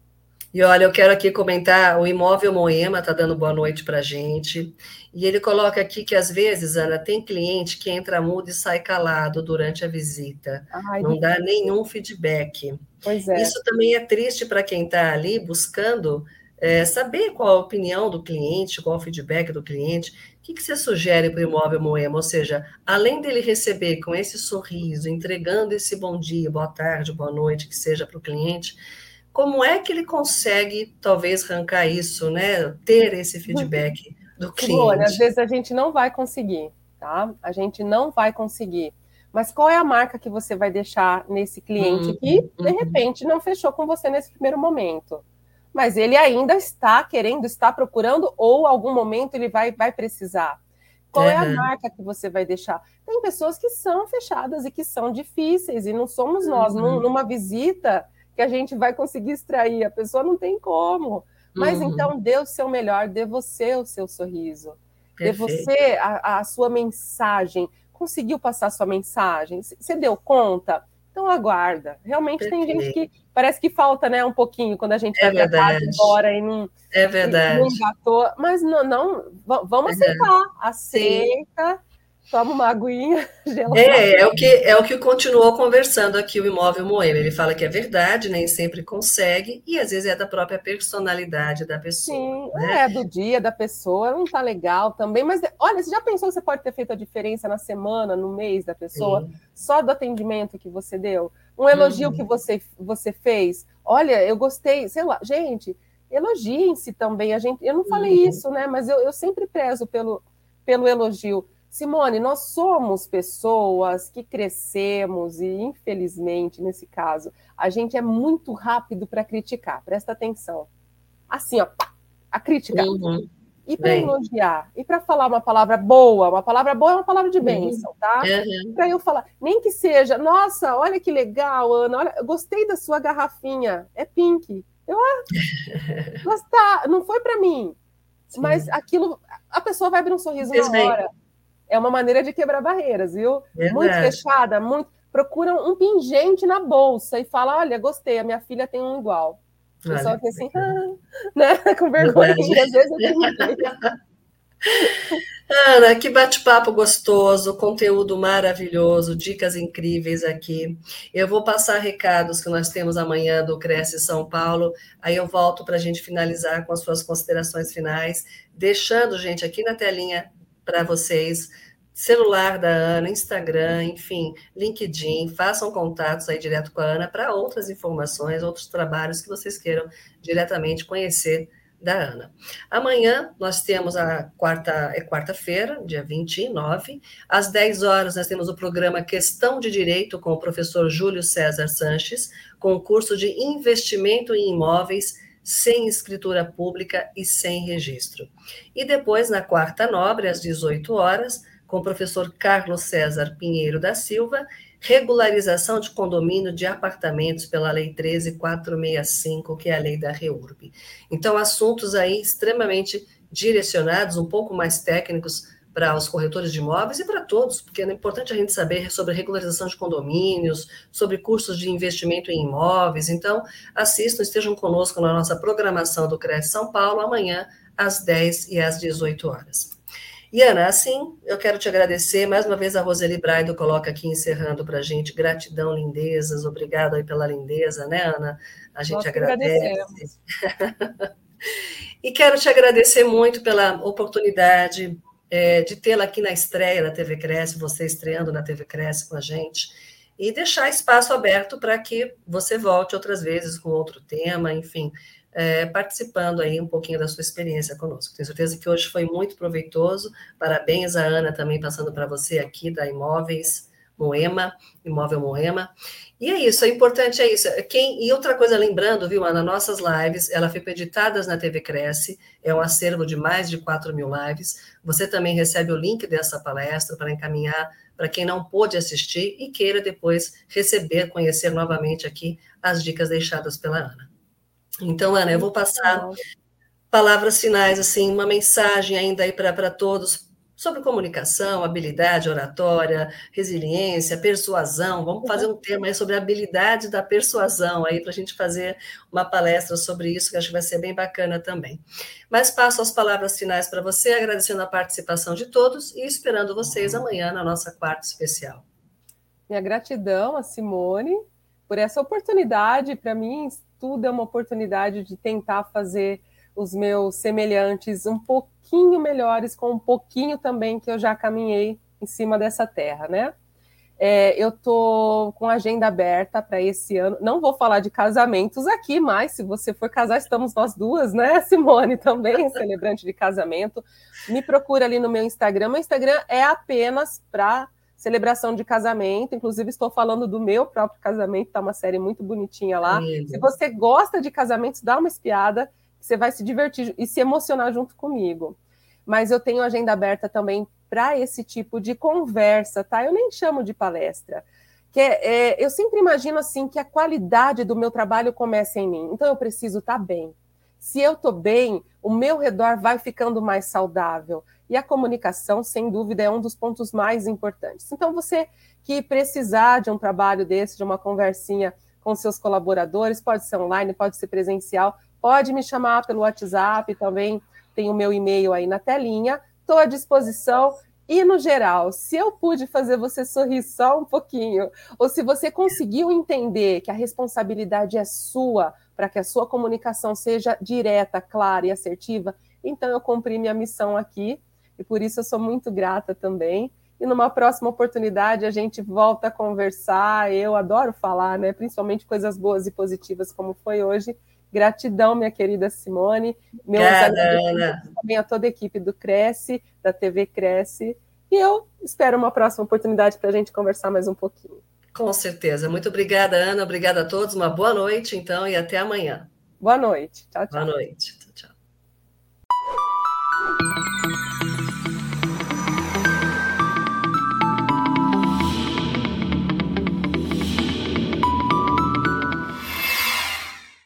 E olha, eu quero aqui comentar, o Imóvel Moema está dando boa noite para a gente. E ele coloca aqui que, às vezes, Ana, tem cliente que entra mudo e sai calado durante a visita. Ai, não dá nenhum feedback. Pois é. Isso também é triste para quem está ali buscando é, saber qual a opinião do cliente, qual o feedback do cliente. O que, que você sugere para o Imóvel Moema? Ou seja, além dele receber com esse sorriso, entregando esse bom dia, boa tarde, boa noite, que seja para o cliente como é que ele consegue, talvez, arrancar isso, né? Ter esse feedback do cliente? Olha, às vezes a gente não vai conseguir. tá? A gente não vai conseguir. Mas qual é a marca que você vai deixar nesse cliente uhum, que, de uhum. repente, não fechou com você nesse primeiro momento? Mas ele ainda está querendo, está procurando, ou algum momento ele vai, vai precisar. Qual uhum. é a marca que você vai deixar? Tem pessoas que são fechadas e que são difíceis, e não somos nós, uhum. numa visita, que a gente vai conseguir extrair. A pessoa não tem como. Mas uhum. então dê o seu melhor, dê você o seu sorriso. Perfeito. Dê você a, a sua mensagem. Conseguiu passar a sua mensagem? Você deu conta? Então aguarda. Realmente Perfeito. tem gente que parece que falta, né, um pouquinho quando a gente é vai viajar embora e não é verdade. Não engatou, mas não, não vamos é aceitar. Aceita. Toma uma aguinha gelada. É, é o que é o que continuou conversando aqui o imóvel Moema. Ele fala que é verdade, nem sempre consegue, e às vezes é da própria personalidade da pessoa. Sim, né? é do dia da pessoa, não tá legal também, mas olha, você já pensou que você pode ter feito a diferença na semana, no mês da pessoa, Sim. só do atendimento que você deu? Um elogio uhum. que você, você fez. Olha, eu gostei, sei lá, gente, elogiem-se também. A gente, eu não falei uhum. isso, né? Mas eu, eu sempre prezo pelo, pelo elogio Simone, nós somos pessoas que crescemos e, infelizmente, nesse caso, a gente é muito rápido para criticar. Presta atenção. Assim, ó, pá, a crítica. Uhum. E para elogiar, e para falar uma palavra boa, uma palavra boa é uma palavra de bênção, tá? Uhum. Para eu falar, nem que seja, nossa, olha que legal, Ana, olha, gostei da sua garrafinha, é pink. Eu, ah, gostar, não foi para mim, Sim. mas aquilo, a pessoa vai abrir um sorriso Fez na hora. É uma maneira de quebrar barreiras, viu? Verdade. Muito fechada, muito. Procuram um pingente na bolsa e fala: olha, gostei, a minha filha tem um igual. O pessoal fica assim, ah, né? Com vergonha, às vezes eu tenho Ana, que bate-papo gostoso, conteúdo maravilhoso, dicas incríveis aqui. Eu vou passar recados que nós temos amanhã do Cresce São Paulo, aí eu volto para a gente finalizar com as suas considerações finais, deixando, gente, aqui na telinha para vocês. Celular da Ana, Instagram, enfim, LinkedIn, façam contatos aí direto com a Ana para outras informações, outros trabalhos que vocês queiram diretamente conhecer da Ana. Amanhã nós temos a quarta, é quarta-feira, dia 29, às 10 horas nós temos o programa Questão de Direito com o professor Júlio César Sanches, com o curso de investimento em imóveis sem escritura pública e sem registro. E depois, na quarta nobre, às 18 horas, com o professor Carlos César Pinheiro da Silva, regularização de condomínio de apartamentos pela Lei 13465, que é a lei da REURB. Então, assuntos aí extremamente direcionados, um pouco mais técnicos, para os corretores de imóveis e para todos, porque é importante a gente saber sobre regularização de condomínios, sobre cursos de investimento em imóveis. Então, assistam, estejam conosco na nossa programação do CRES São Paulo amanhã, às 10 e às 18 horas. E Ana, assim, eu quero te agradecer. Mais uma vez, a Roseli Braido coloca aqui, encerrando para a gente. Gratidão, lindezas. Obrigado aí pela lindeza, né, Ana? A gente Posso agradece. e quero te agradecer muito pela oportunidade é, de tê-la aqui na estreia da TV Cresce, você estreando na TV Cresce com a gente, e deixar espaço aberto para que você volte outras vezes com outro tema, enfim, é, participando aí um pouquinho da sua experiência conosco. Tenho certeza que hoje foi muito proveitoso. Parabéns a Ana também passando para você aqui da Imóveis Moema, Imóvel Moema. E é isso, é importante, é isso. Quem, e outra coisa, lembrando, viu, Ana, nossas lives, ela ficam editadas na TV Cresce, é um acervo de mais de 4 mil lives. Você também recebe o link dessa palestra para encaminhar para quem não pôde assistir e queira depois receber, conhecer novamente aqui as dicas deixadas pela Ana. Então, Ana, eu vou passar palavras finais, assim, uma mensagem ainda aí para todos, sobre comunicação, habilidade oratória, resiliência, persuasão. Vamos fazer um tema aí sobre a habilidade da persuasão aí para a gente fazer uma palestra sobre isso, que acho que vai ser bem bacana também. Mas passo as palavras finais para você, agradecendo a participação de todos e esperando vocês amanhã na nossa quarta especial. Minha gratidão a Simone por essa oportunidade. Para mim, tudo é uma oportunidade de tentar fazer os meus semelhantes um pouquinho melhores, com um pouquinho também que eu já caminhei em cima dessa terra, né? É, eu tô com agenda aberta para esse ano. Não vou falar de casamentos aqui, mas se você for casar, estamos nós duas, né, Simone, também, celebrante de casamento. Me procura ali no meu Instagram. Meu Instagram é apenas para celebração de casamento. Inclusive, estou falando do meu próprio casamento, tá uma série muito bonitinha lá. Se você gosta de casamentos, dá uma espiada, você vai se divertir e se emocionar junto comigo. Mas eu tenho agenda aberta também para esse tipo de conversa, tá? Eu nem chamo de palestra. Que é, é, eu sempre imagino assim que a qualidade do meu trabalho começa em mim. Então eu preciso estar tá bem. Se eu estou bem, o meu redor vai ficando mais saudável. E a comunicação, sem dúvida, é um dos pontos mais importantes. Então, você que precisar de um trabalho desse, de uma conversinha com seus colaboradores, pode ser online, pode ser presencial, pode me chamar pelo WhatsApp, também tem o meu e-mail aí na telinha estou à disposição. E no geral, se eu pude fazer você sorrir só um pouquinho, ou se você conseguiu entender que a responsabilidade é sua para que a sua comunicação seja direta, clara e assertiva, então eu cumpri minha missão aqui e por isso eu sou muito grata também. E numa próxima oportunidade a gente volta a conversar. Eu adoro falar, né? Principalmente coisas boas e positivas como foi hoje. Gratidão, minha querida Simone. Meus amigos, também a toda a equipe do Cresce, da TV Cresce. E eu espero uma próxima oportunidade para a gente conversar mais um pouquinho. Com certeza. Muito obrigada, Ana. Obrigada a todos. Uma boa noite, então, e até amanhã. Boa noite. Tchau, tchau. Boa noite. Tchau, tchau.